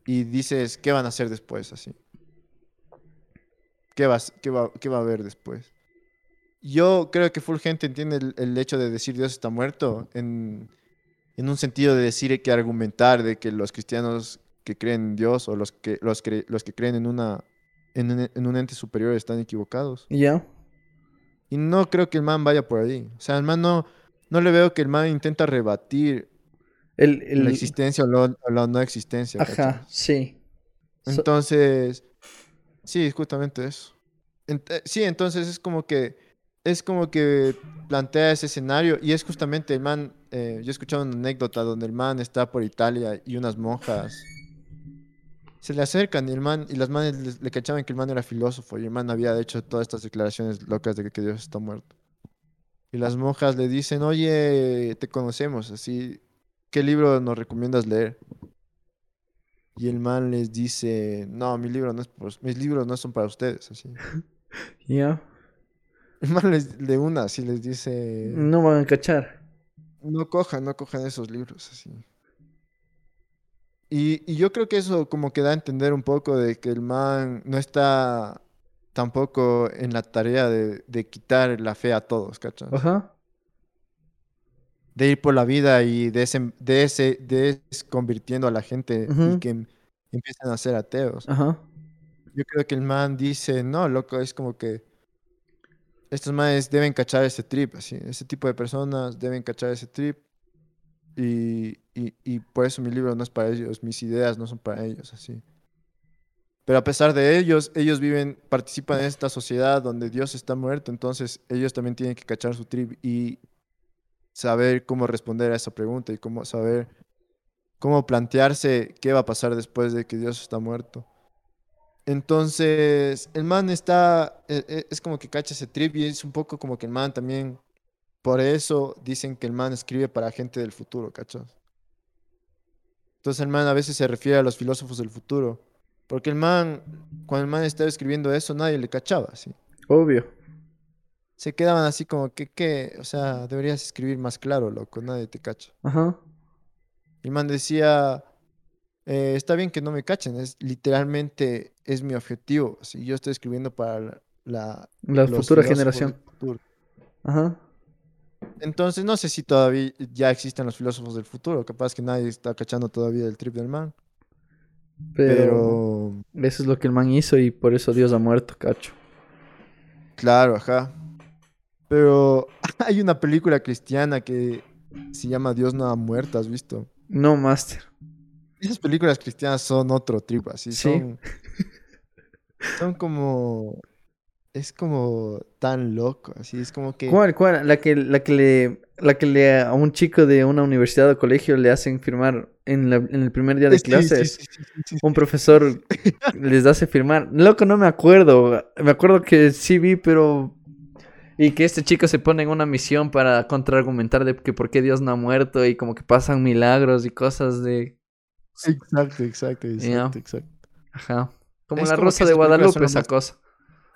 Y dices, ¿qué van a hacer después? Así. ¿Qué, vas, qué, va, ¿Qué va a haber después? Yo creo que full gente entiende el, el hecho de decir Dios está muerto en, en un sentido de decir que argumentar de que los cristianos que creen en Dios o los que, los que, los que creen en, una, en, en un ente superior están equivocados. Ya. Y no creo que el man vaya por ahí. O sea, el man no, no le veo que el man intenta rebatir El, el... la existencia o, lo- o la no existencia. ¿cachai? Ajá, sí. Entonces, sí, justamente eso. Ent- eh, sí, entonces es como que es como que plantea ese escenario y es justamente el man, eh, yo he escuchado una anécdota donde el man está por Italia y unas monjas se le acercan y el man y las manes les- le cachaban que el man era filósofo y el man había hecho todas estas declaraciones locas de que, que Dios está muerto. Y las monjas le dicen, oye, te conocemos, así, ¿qué libro nos recomiendas leer? Y el man les dice, no, mi libro no es por- mis libros no son para ustedes, así. Ya. El man les, de una, así les dice, No van a cachar. no cojan, no cojan esos libros, así. Y, y yo creo que eso como que da a entender un poco de que el man no está tampoco en la tarea de, de quitar la fe a todos, ¿cachai? Ajá. De ir por la vida y de ese, de ese, desconvirtiendo a la gente y que em- empiecen a ser ateos. Ajá. Yo creo que el man dice, no, loco, es como que estos manes deben cachar ese trip, así, ese tipo de personas deben cachar ese trip y, y, por eso mi libro no es para ellos, mis ideas no son para ellos, así. Pero a pesar de ellos, ellos viven, participan en esta sociedad donde Dios está muerto, entonces ellos también tienen que cachar su trip y saber cómo responder a esa pregunta y cómo saber, cómo plantearse qué va a pasar después de que Dios está muerto. Entonces, el man está, e- e- es como que cacha ese trip y es un poco como que el man también, por eso dicen que el man escribe para gente del futuro, ¿cachas? Entonces el man a veces se refiere a los filósofos del futuro, porque el man, cuando el man estaba escribiendo eso, nadie le cachaba, ¿sí? Obvio. Se quedaban así como que, ¿qué? O sea, deberías escribir más claro, loco, nadie te cacha. Ajá. El man decía, eh, está bien que no me cachen, es literalmente es mi objetivo. Si yo estoy escribiendo para la, la- futura generación. Ajá. Entonces, no sé si todavía ya existen los filósofos del futuro. Capaz que nadie está cachando todavía el trip del man. Pero... Pero, Eso es lo que el man hizo y por eso Dios ha muerto, cacho. claro, ajá. Pero hay una película cristiana que se llama Dios no ha muerto, ¿has visto? No, Master. Esas películas cristianas son otro trip, así. Sí. Son, son como. Es como tan loco, así. Es como que. ¿Cuál, cuál? La que, la que le, la que le a un chico de una universidad o colegio le hacen firmar en, la- en el primer día de clases. sí, sí, sí, sí. Un profesor les hace firmar. Loco, no me acuerdo. Me acuerdo que sí vi, pero. Y que este chico se pone en una misión para contraargumentar de que por qué Dios no ha muerto y como que pasan milagros y cosas de. Exacto, exacto, exacto, exacto. Ajá. Como Es la como rosa de Guadalupe, esa más- cosa.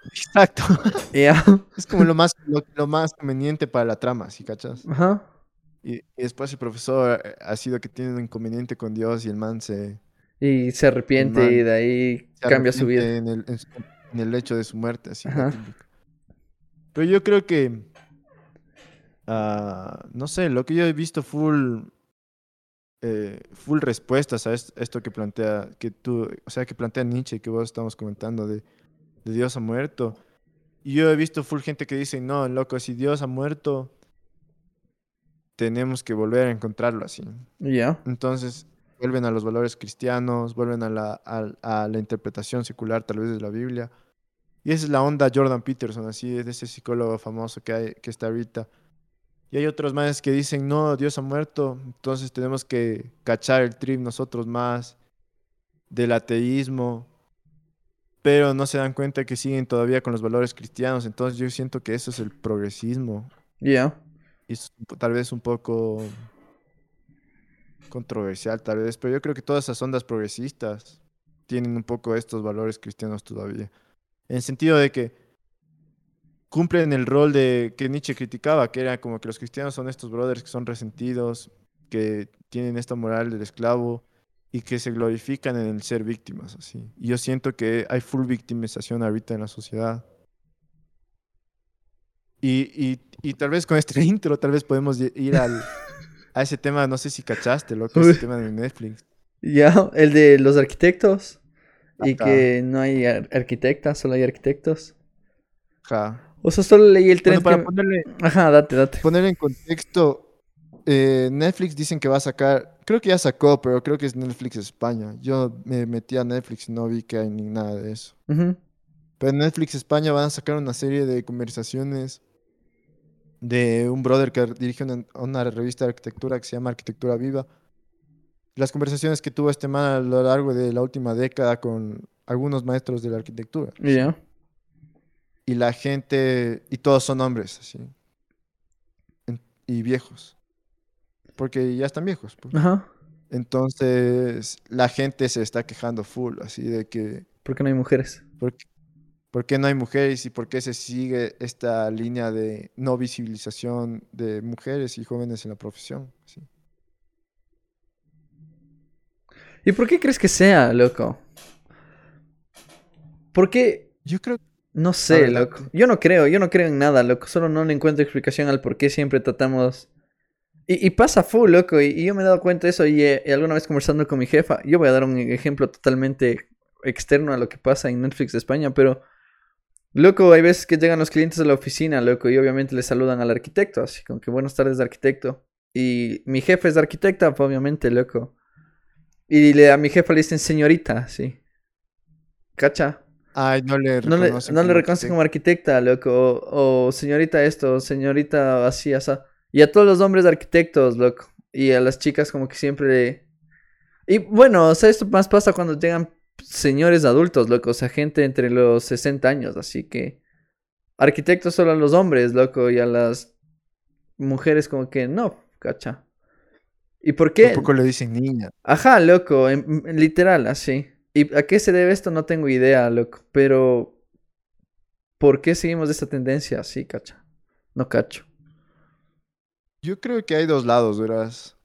Exacto. Es como lo más, lo, lo más conveniente para la trama, ¿sí cachas? Ajá. Y, y después el profesor eh, ha sido que tiene un inconveniente con Dios y el man se, Y se arrepiente y de ahí cambia su vida. En el, en, su- en el hecho de su muerte, así. Ajá. Pero yo creo que, ah, no sé, lo que yo he visto full, eh, full respuestas a est- esto que plantea, que tú, o sea, que plantea Nietzsche, que vos estamos comentando de, de Dios ha muerto. Y yo he visto full gente que dice, no, loco, si Dios ha muerto, tenemos que volver a encontrarlo así. Ya. Entonces, vuelven a los valores cristianos, vuelven a la, a, la interpretación secular tal vez de la Biblia. Y esa es la onda Jordan Peterson, así es de ese psicólogo famoso que, hay, que está ahorita. Y hay otros más que dicen, no, Dios ha muerto, entonces tenemos que cachar el trip nosotros más del ateísmo, pero no se dan cuenta que siguen todavía con los valores cristianos. Entonces yo siento que eso es el progresismo, Ya. y es tal vez un poco controversial, tal vez, pero yo creo que todas esas ondas progresistas tienen un poco estos valores cristianos todavía. En el sentido de que cumplen el rol de que Nietzsche criticaba, que era como que los cristianos son estos brothers que son resentidos, que tienen esta moral del esclavo y que se glorifican en el ser víctimas, así. Y yo siento que hay full victimización ahorita en la sociedad. Y, y, y tal vez con este intro, tal vez podemos ir al, a ese tema, no sé si cachaste, loco, ese tema de Netflix. Ya. El de los arquitectos. Y Ajá. que no hay ar- arquitectas, solo hay arquitectos. Ajá. O sea, solo leí el tren Bueno, para que- ponerle, Ajá, date, date. poner en contexto, eh, Netflix dicen que va a sacar, creo que ya sacó, pero creo que es Netflix España. Yo me metí a Netflix y no vi que hay ni nada de eso. Pero en Netflix España van a sacar una serie de conversaciones de un brother que dirige una, una revista de arquitectura que se llama Arquitectura Viva. Las conversaciones que tuvo este man a lo largo de la última década con algunos maestros de la arquitectura. Ya. Y la gente, y todos son hombres, así. En- y viejos. Porque ya están viejos. pues. Ajá. Entonces, la gente se está quejando full, así de que ¿Por qué no hay mujeres? ¿Por qué, por qué no hay mujeres y por qué se sigue esta línea de no visibilización de mujeres y jóvenes en la profesión? Sí. ¿Y por qué crees que sea, loco? ¿Por qué? Yo creo No sé, loco. Yo no creo, yo no creo en nada, loco. Solo no le encuentro explicación al por qué siempre tratamos. Y, y pasa full, loco. Y, y yo me he dado cuenta de eso. Y, eh, y alguna vez conversando con mi jefa, yo voy a dar un ejemplo totalmente externo a lo que pasa en Netflix de España, pero. Loco, hay veces que llegan los clientes a la oficina, loco, y obviamente le saludan al arquitecto, así como que buenas tardes, arquitecto. Y mi jefe es arquitecta, pues, obviamente, loco. Y le, a mi jefa le dicen señorita, sí. ¿Cacha? Ay, no le No le, reconocen no le como reconocen como arquitecta, loco. O, o señorita esto, o señorita así, así. Y a todos los hombres arquitectos, loco. Y a las chicas como que siempre... Y bueno, o sea, esto más pasa cuando llegan señores adultos, loco. O sea, gente entre los 60 años, así que... Arquitectos solo a los hombres, loco. Y a las mujeres como que no, cacha. ¿Y por qué? Tampoco le dicen niña. Ajá, loco, en- en- literal, así. ¿Y a qué se debe esto? No tengo idea, loco. Pero, ¿por qué seguimos esta tendencia así, cacha? No cacho. Yo creo que hay dos lados, verás.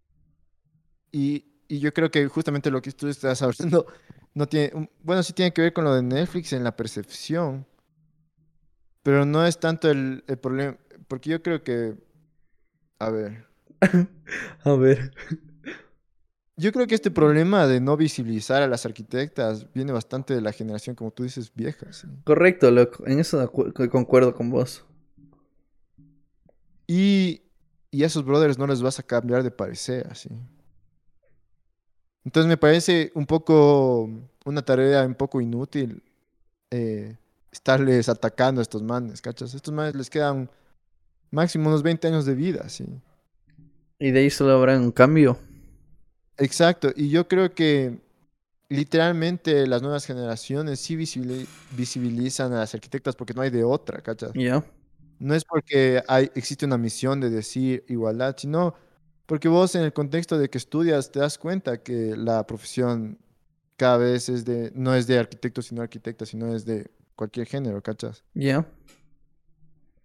Y, y yo creo que justamente lo que tú estás hablando no tiene, bueno, sí tiene que ver con lo de Netflix en la percepción, pero no es tanto el, el problema, porque yo creo que, a ver, A ver. yo creo que este problema de no visibilizar a las arquitectas viene bastante de la generación, como tú dices, vieja. ¿sí? Correcto, loco. En eso concuerdo con vos. Y, y a esos brothers no les vas a cambiar de parecer, así. Entonces me parece un poco una tarea un poco inútil eh, estarles atacando a estos manes, ¿cachas? Estos manes les quedan máximo unos 20 años de vida, sí. Y de ahí solo habrá un cambio. Exacto, y yo creo que literalmente las nuevas generaciones sí visibili- visibilizan a las arquitectas porque no hay de otra, ¿cachas? Ya. No es porque hay, existe una misión de decir igualdad, sino Porque vos en el contexto de que estudias te das cuenta que la profesión cada vez es de, no es de arquitecto sino arquitecta, sino es de cualquier género, ¿cachas? Ya.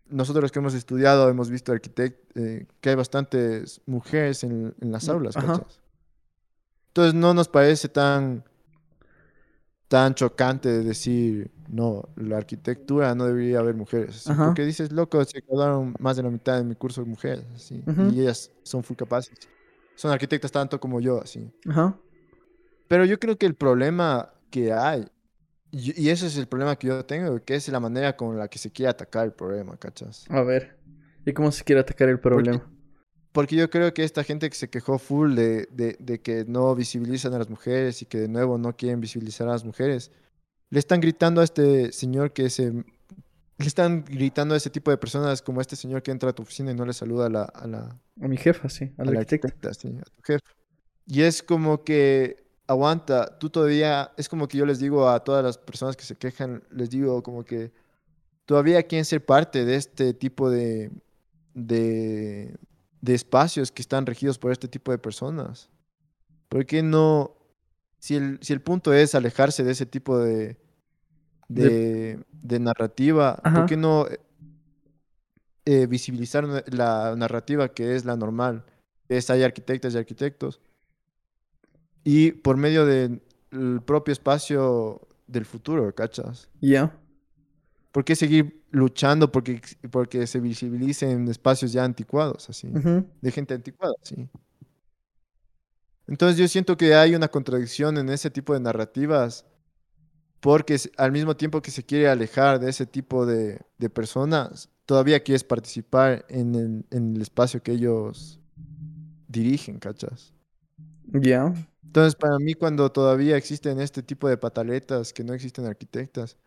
Nosotros que hemos estudiado hemos visto arquitect eh, que hay bastantes mujeres en, en las aulas, Ajá. ¿cachas? Entonces no nos parece tan, tan chocante de decir, no, la arquitectura no debería haber mujeres. Ajá. Porque dices, loco, se graduaron más de la mitad de mi curso de mujeres, y ellas son full capaces. Son arquitectas tanto como yo, así. Ajá. Pero yo creo que el problema que hay, y, y ese es el problema que yo tengo, que es la manera con la que se quiere atacar el problema, ¿cachas? A ver. ¿Y cómo se quiere atacar el problema? Porque yo creo que esta gente que se quejó full de, de, de que no visibilizan a las mujeres y que de nuevo no quieren visibilizar a las mujeres, le están gritando a este señor que se... Le están gritando a ese tipo de personas como este señor que entra a tu oficina y no le saluda a la, a la, A mi jefa, sí. A a la arquitecta. arquitecta, sí, a tu jefe. Y es como que, aguanta, tú todavía, es como que yo les digo a todas las personas que se quejan, les digo como que todavía quieren ser parte de este tipo de, de, de espacios que están regidos por este tipo de personas. ¿Por qué no, si el, si el punto es alejarse de ese tipo de, de, de narrativa, Ajá. ¿por qué no eh, visibilizar na- la narrativa que es la normal? Es hay arquitectas y arquitectos. Y por medio del propio espacio del futuro, ¿cachas? Ya. ¿Por qué seguir luchando porque, porque se visibilicen espacios ya anticuados, así? De gente anticuada, sí. Entonces yo siento que hay una contradicción en ese tipo de narrativas, porque al mismo tiempo que se quiere alejar de ese tipo de, de personas, todavía quieres participar en el, en el espacio que ellos dirigen, ¿cachas? Ya. Entonces para mí cuando todavía existen este tipo de pataletas que no existen arquitectas,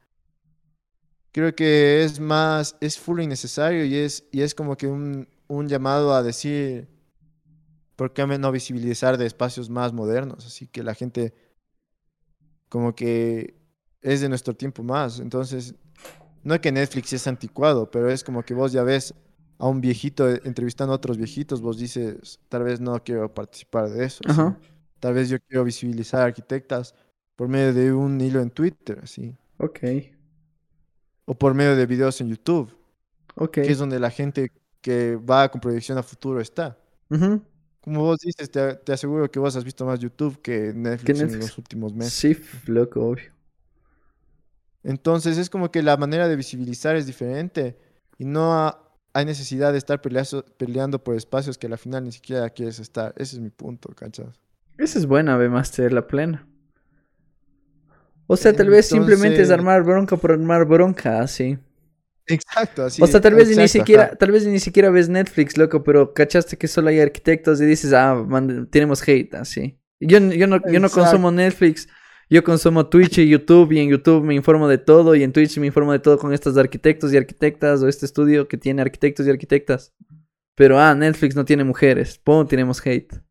creo que es más, es full innecesario y es, y es como que un, un llamado a decir, ¿por qué no visibilizar de espacios más modernos? Así que la gente como que es de nuestro tiempo más. Entonces, no es que Netflix es anticuado, pero es como que vos ya ves a un viejito entrevistando a otros viejitos, vos dices, tal vez no quiero participar de eso. Tal vez yo quiero visibilizar arquitectas por medio de un hilo en Twitter, así. Ok. O por medio de videos en YouTube, Ok. que es donde la gente que va con proyección a futuro está. Como vos dices, te, te aseguro que vos has visto más YouTube que Netflix, en los últimos meses. Sí, loco, obvio. Entonces es como que la manera de visibilizar es diferente y no ha- hay necesidad de estar peleazo- peleando por espacios que al final ni siquiera quieres estar. Ese es mi punto, ¿cachas? Esa es buena, ve Master, la plena. O sea, tal vez simplemente es armar bronca por armar bronca, así. Exacto, así. o sea, tal vez ni exacto, siquiera, ajá. tal vez ni siquiera ves Netflix, loco, pero cachaste que solo hay arquitectos y dices, ah, man, tenemos hate, así. Yo, yo no, yo no consumo Netflix, yo consumo Twitch y YouTube, y en YouTube me informo de todo, y en Twitch me informo de todo con estos arquitectos y arquitectas, o este estudio que tiene arquitectos y arquitectas. Pero, ah, Netflix no tiene mujeres, pum, tenemos hate.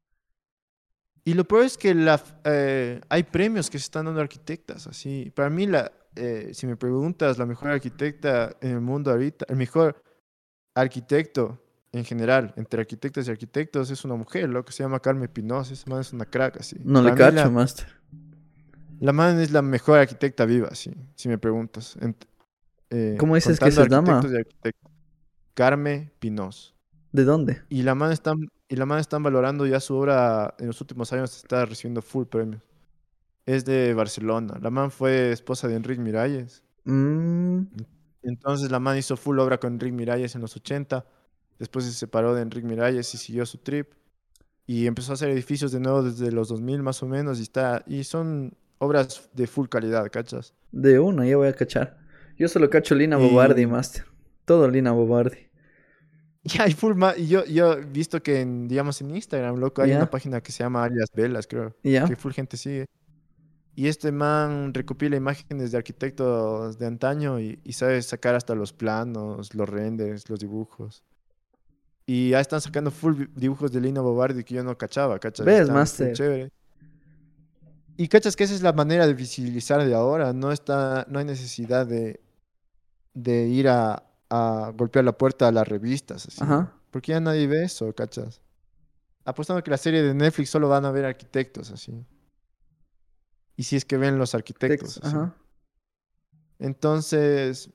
Y lo peor es que la, eh, hay premios que se están dando a arquitectas, así. Para mí, la, eh, si me preguntas, la mejor arquitecta en el mundo ahorita, el mejor arquitecto en general, entre arquitectas y arquitectos, es una mujer, lo que se llama Carmen Pinos. Esa man es una crack, así. No le Para mí, cacho, la, Master. la man es la mejor arquitecta viva, sí, si me preguntas. En- eh, ¿Cómo dices que se llama? Carmen Pinos. ¿De dónde? Y la man están, y la man están valorando ya su obra, en los últimos años está recibiendo full premios. Es de Barcelona. La man fue esposa de Enrique Miralles. Mm, Entonces la man hizo full obra con Enrique Miralles en los 80. Después se separó de Enrique Miralles y siguió su trip. Y empezó a hacer edificios de nuevo desde los 2000 más o menos. Y, está, y son obras de full calidad, ¿cachas? de una, ya voy a cachar. Yo solo cacho Lina Y- Bobardi, Master. Todo Lina Bobardi. Y hay full y yo, yo he visto que en, digamos en Instagram, loco, hay una página que se llama Arias Velas, creo. ¿Ya? que full gente sigue. Y este man recopila imágenes de arquitectos de antaño y, y sabe sacar hasta los planos, los renders, los dibujos. Y ya están sacando full dibujos de Lina Bobardi que yo no cachaba, ¿cachas? ¿Ves, master? chévere. Y cachas que esa es la manera de visibilizar de ahora. No, está, no hay necesidad de, de ir a, a golpear la puerta a las revistas. así. Ajá. Porque ya nadie ve eso, ¿cachas? apostando que la serie de Netflix solo van a ver arquitectos, así. Y si es que ven los arquitectos. Texto, así. Ajá. Entonces,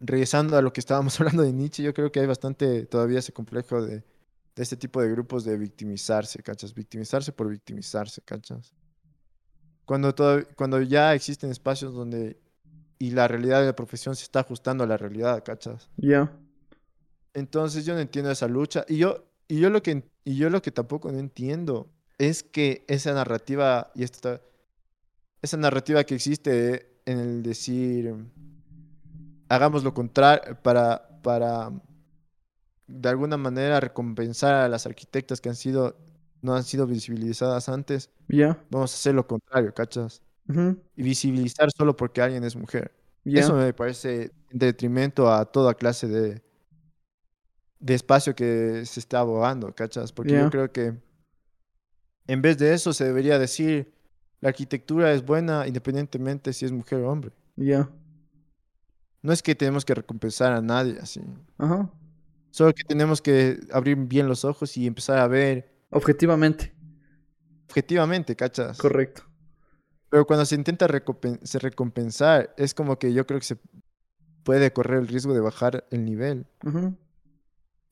regresando a lo que estábamos hablando de Nietzsche, yo creo que hay bastante todavía ese complejo de, de este tipo de grupos de victimizarse, ¿cachas? Victimizarse por victimizarse, ¿cachas? Cuando, todav- cuando ya existen espacios donde y la realidad de la profesión se está ajustando a la realidad, ¿cachas? Ya. Entonces yo no entiendo esa lucha. Y yo, y yo lo que y yo lo que tampoco no entiendo es que esa narrativa, y está- esa narrativa que existe en el decir hagamos lo contrario para, para de alguna manera recompensar a las arquitectas que han sido, no han sido visibilizadas antes, Ya. vamos a hacer lo contrario, ¿cachas? Y visibilizar solo porque alguien es mujer. Ya. Eso me parece en detrimento a toda clase de, de espacio que se está abogando, ¿cachas? Porque yo creo que en vez de eso se debería decir, la arquitectura es buena independientemente si es mujer o hombre. Ya. No es que tenemos que recompensar a nadie así. Ajá. Solo que tenemos que abrir bien los ojos y empezar a ver Objetivamente. objetivamente, ¿cachas? Correcto. Pero cuando se intenta recompen- se recompensar, es como que yo creo que se puede correr el riesgo de bajar el nivel.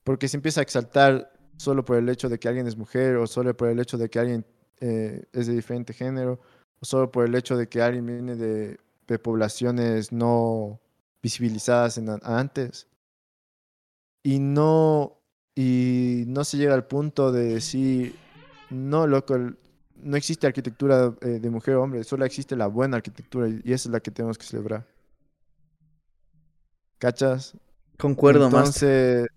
Porque se empieza a exaltar solo por el hecho de que alguien es mujer, o solo por el hecho de que alguien eh, es de diferente género, o solo por el hecho de que alguien viene de, de poblaciones no visibilizadas en antes. Y no, y no se llega al punto de decir, no, loco, no existe arquitectura eh, de mujer o hombre, solo existe la buena arquitectura y, y esa es la que tenemos que celebrar. ¿Cachas? Concuerdo más. Entonces,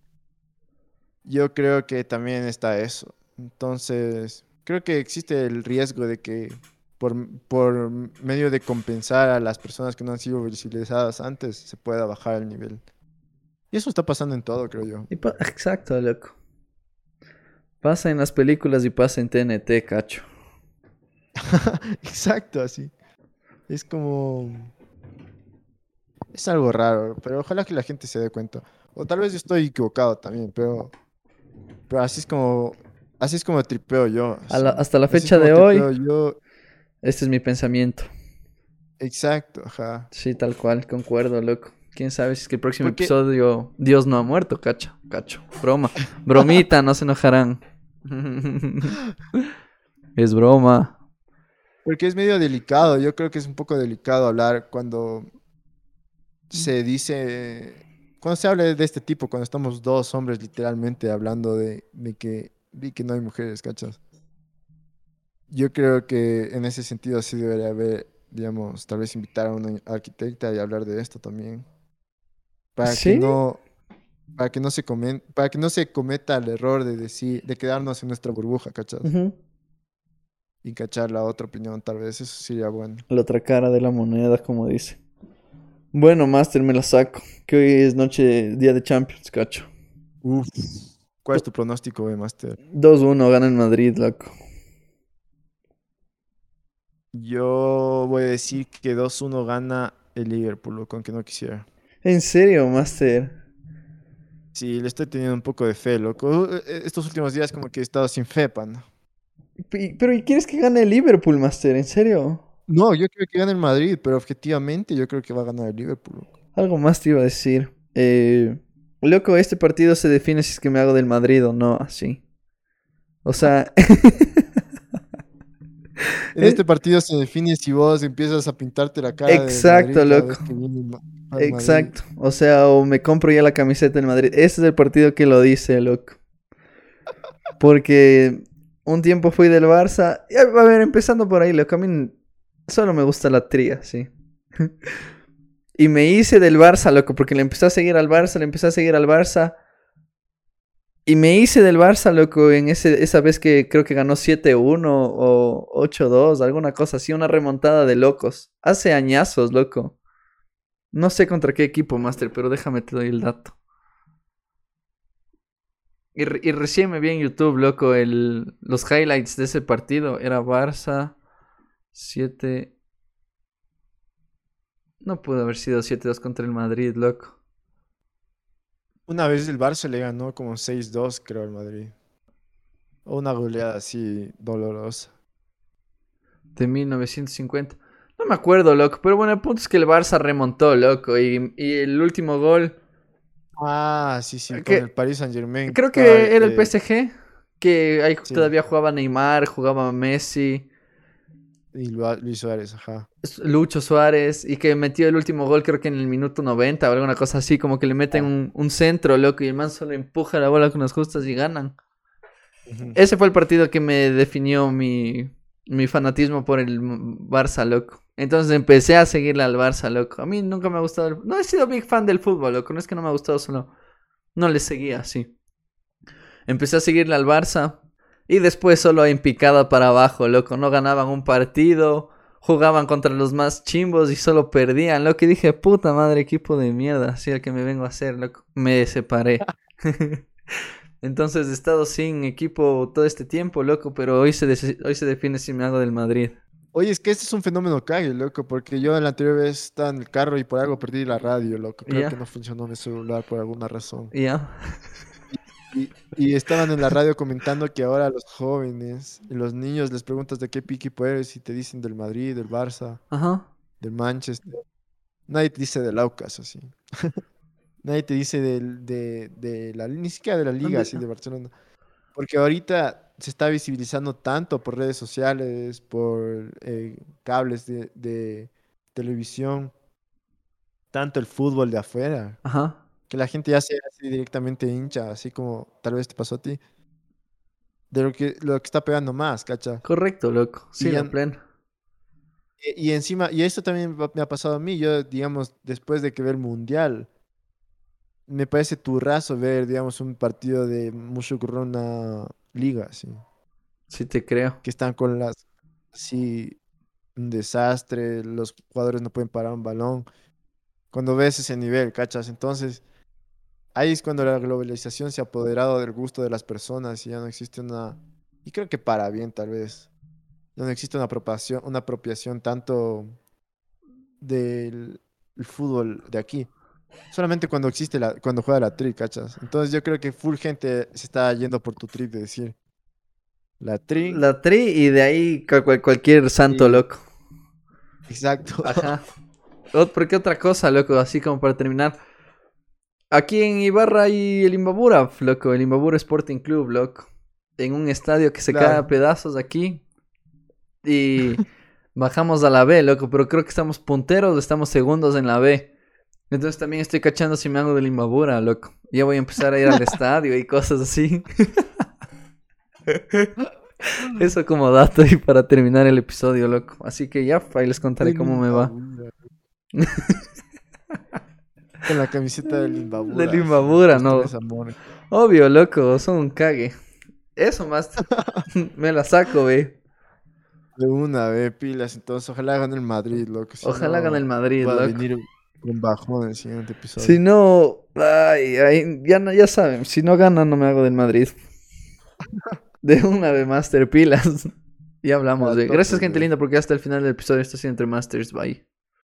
yo creo que también está eso. Entonces, creo que existe el riesgo de que por, por medio de compensar a las personas que no han sido visibilizadas antes, se pueda bajar el nivel. Y eso está pasando en todo, creo yo. Exacto, loco. Pasa en las películas y pasa en TNT, cacho. Exacto, así. Es como... Es algo raro, pero ojalá que la gente se dé cuenta. O tal vez yo estoy equivocado también, pero... Pero así es como... Así es como tripeo yo. La- hasta la fecha de hoy, yo. este es mi pensamiento. Exacto, ajá. Sí, tal cual, concuerdo, loco. Quién sabe si es que el próximo Porque- episodio Dios no ha muerto, cacho, cacho. Broma. Bromita, no se enojarán. es broma. Porque es medio delicado. Yo creo que es un poco delicado hablar cuando se dice. Cuando se habla de este tipo, cuando estamos dos hombres literalmente hablando de, de que, de que no hay mujeres, ¿cachas? Yo creo que en ese sentido sí debería haber, digamos, tal vez invitar a una arquitecta y hablar de esto también. Para ¿Sí? que no. Para que no se comen, para que no se cometa el error de decir, de quedarnos en nuestra burbuja, ¿cachas? Ujú. Y cachar la otra opinión, tal vez eso sería bueno. La otra cara de la moneda, como dice. Bueno, Master, me la saco. Que hoy es noche, día de Champions, cacho. Uf. ¿Cuál es tu pronóstico, eh, Master? 2-1, gana el Madrid, loco. Yo voy a decir que 2-1 gana el Liverpool, loco, aunque no quisiera. ¿En serio, Master? Sí, le estoy teniendo un poco de fe, loco. Eh, Estos últimos días como que he estado sin fe, pan. P- Pero ¿y quieres que gane el Liverpool, Master? ¿En serio? No, yo creo que gana el Madrid, pero objetivamente yo creo que va a ganar el Liverpool. Algo más te iba a decir. Eh, loco, este partido se define si es que me hago del Madrid o no, así. O sea, En este partido se define si vos empiezas a pintarte la cara de Exacto, Madrid loco. exacto. O sea, o me compro ya la camiseta del Madrid. Ese es el partido que lo dice, loco. Porque un tiempo fui del Barça. A ver, empezando por ahí, loco. A mí solo me gusta la tría, sí. Y me hice del Barça, loco, porque le empecé a seguir al Barça, le empecé a seguir al Barça. Y me hice del Barça, loco, en ese, esa vez que creo que ganó 7-1 o 8-2, alguna cosa así, una remontada de locos. Hace añazos, loco. No sé contra qué equipo, Master, pero déjame te doy el dato. Y, re- y recién me vi en YouTube, loco, el, los highlights de ese partido. Era Barça 7... No pudo haber sido 7-2 contra el Madrid, loco. Una vez el Barça le ganó como 6-2, creo, al Madrid. Una goleada así dolorosa. De 1950. No me acuerdo, loco. Pero bueno, el punto es que el Barça remontó, loco. Y, y el último gol. Ah, sí, sí, Que- con el Paris Saint Germain. Creo que era el PSG. Que ahí sí. todavía jugaba Neymar, jugaba Messi, Y Lu- Luis Suárez, ajá. Lucho Suárez. Y que metió el último gol, creo que en el minuto 90 o alguna cosa así. Como que le meten un, un centro, loco. Y el man solo empuja la bola con las justas y ganan. Ese fue el partido que me definió mi, mi fanatismo por el Barça, loco. Entonces empecé a seguirle al Barça, loco. A mí nunca me ha gustado. el- No he sido big fan del fútbol, loco. No es que no me ha gustado, solo no le seguía así. Empecé a seguirle al Barça. Y después solo en picada para abajo, loco. No ganaban un partido. Jugaban contra los más chimbos y solo perdían, loco. Y dije, puta madre, equipo de mierda. Así el que me vengo a hacer, loco. Me separé. Entonces he estado sin equipo todo este tiempo, loco. Pero hoy se, hoy se define si me hago del Madrid. Oye, es que este es un fenómeno cague, loco, porque yo la anterior vez estaba en el carro y por algo perdí la radio, loco. Creo que no funcionó mi celular por alguna razón. Ya. Y, y estaban en la radio comentando que ahora los jóvenes y los niños les preguntas de qué equipo eres y te dicen del Madrid, del Barça, Ajá. del Manchester. Nadie te dice del Aucas, así. Nadie te dice del, de, de la, ni siquiera de la liga, así, de Barcelona. Porque ahorita se está visibilizando tanto por redes sociales, por eh, cables de, de televisión, tanto el fútbol de afuera, Ajá. que la gente ya se hace directamente hincha, así como tal vez te pasó a ti, de lo que, lo que está pegando más, ¿cacha? Correcto, loco. Sí, en pleno. Y, y encima, y esto también me ha pasado a mí, yo, digamos, después de que ve el Mundial, me parece turrazo ver, digamos, un partido de Mushukruna Liga, así, Sí te creo. que están con las, así, un desastre, los jugadores no pueden parar un balón, cuando ves ese nivel, ¿cachas? Entonces, ahí es cuando la globalización se ha apoderado del gusto de las personas y ya no existe una, y creo que para bien tal vez, ya no existe una apropiación, una apropiación tanto del el fútbol de aquí. Solamente cuando existe la, cuando juega la tri, ¿cachas? Entonces yo creo que full gente se está yendo por tu trip de decir la tri, La tri y de ahí cu- cu- cualquier santo, Sí. loco. exacto. Ajá. Ot- ¿Por qué otra cosa, loco? Así como para terminar. Aquí en Ibarra hay el Imbabura, loco. El Imbabura Sporting Club, loco. En un estadio que se cae a pedazos aquí. Y bajamos a la B, loco. Pero creo que estamos punteros estamos segundos en la B. Entonces también estoy cachando si me hago del Imbabura, loco. Ya voy a empezar a ir al estadio y cosas así. Eso como dato y para terminar el episodio, loco. Así que ya, ahí les contaré cómo me va. Con la camiseta del Imbabura. Del Imbabura, los no. Obvio, loco, son un cague. Eso más me la saco, ve. De una, ve, pilas. Entonces, ojalá gane el Madrid, loco. si Ojalá no, gane el Madrid, loco. venir con bajón en el siguiente episodio. Si no, ay, ay, ya, no, ya saben, si no gana no me hago del Madrid. De una de Master Pilas. Ya hablamos, tope, Gracias, gente linda, porque hasta el final del episodio esto ha sido entre Masters. Bye.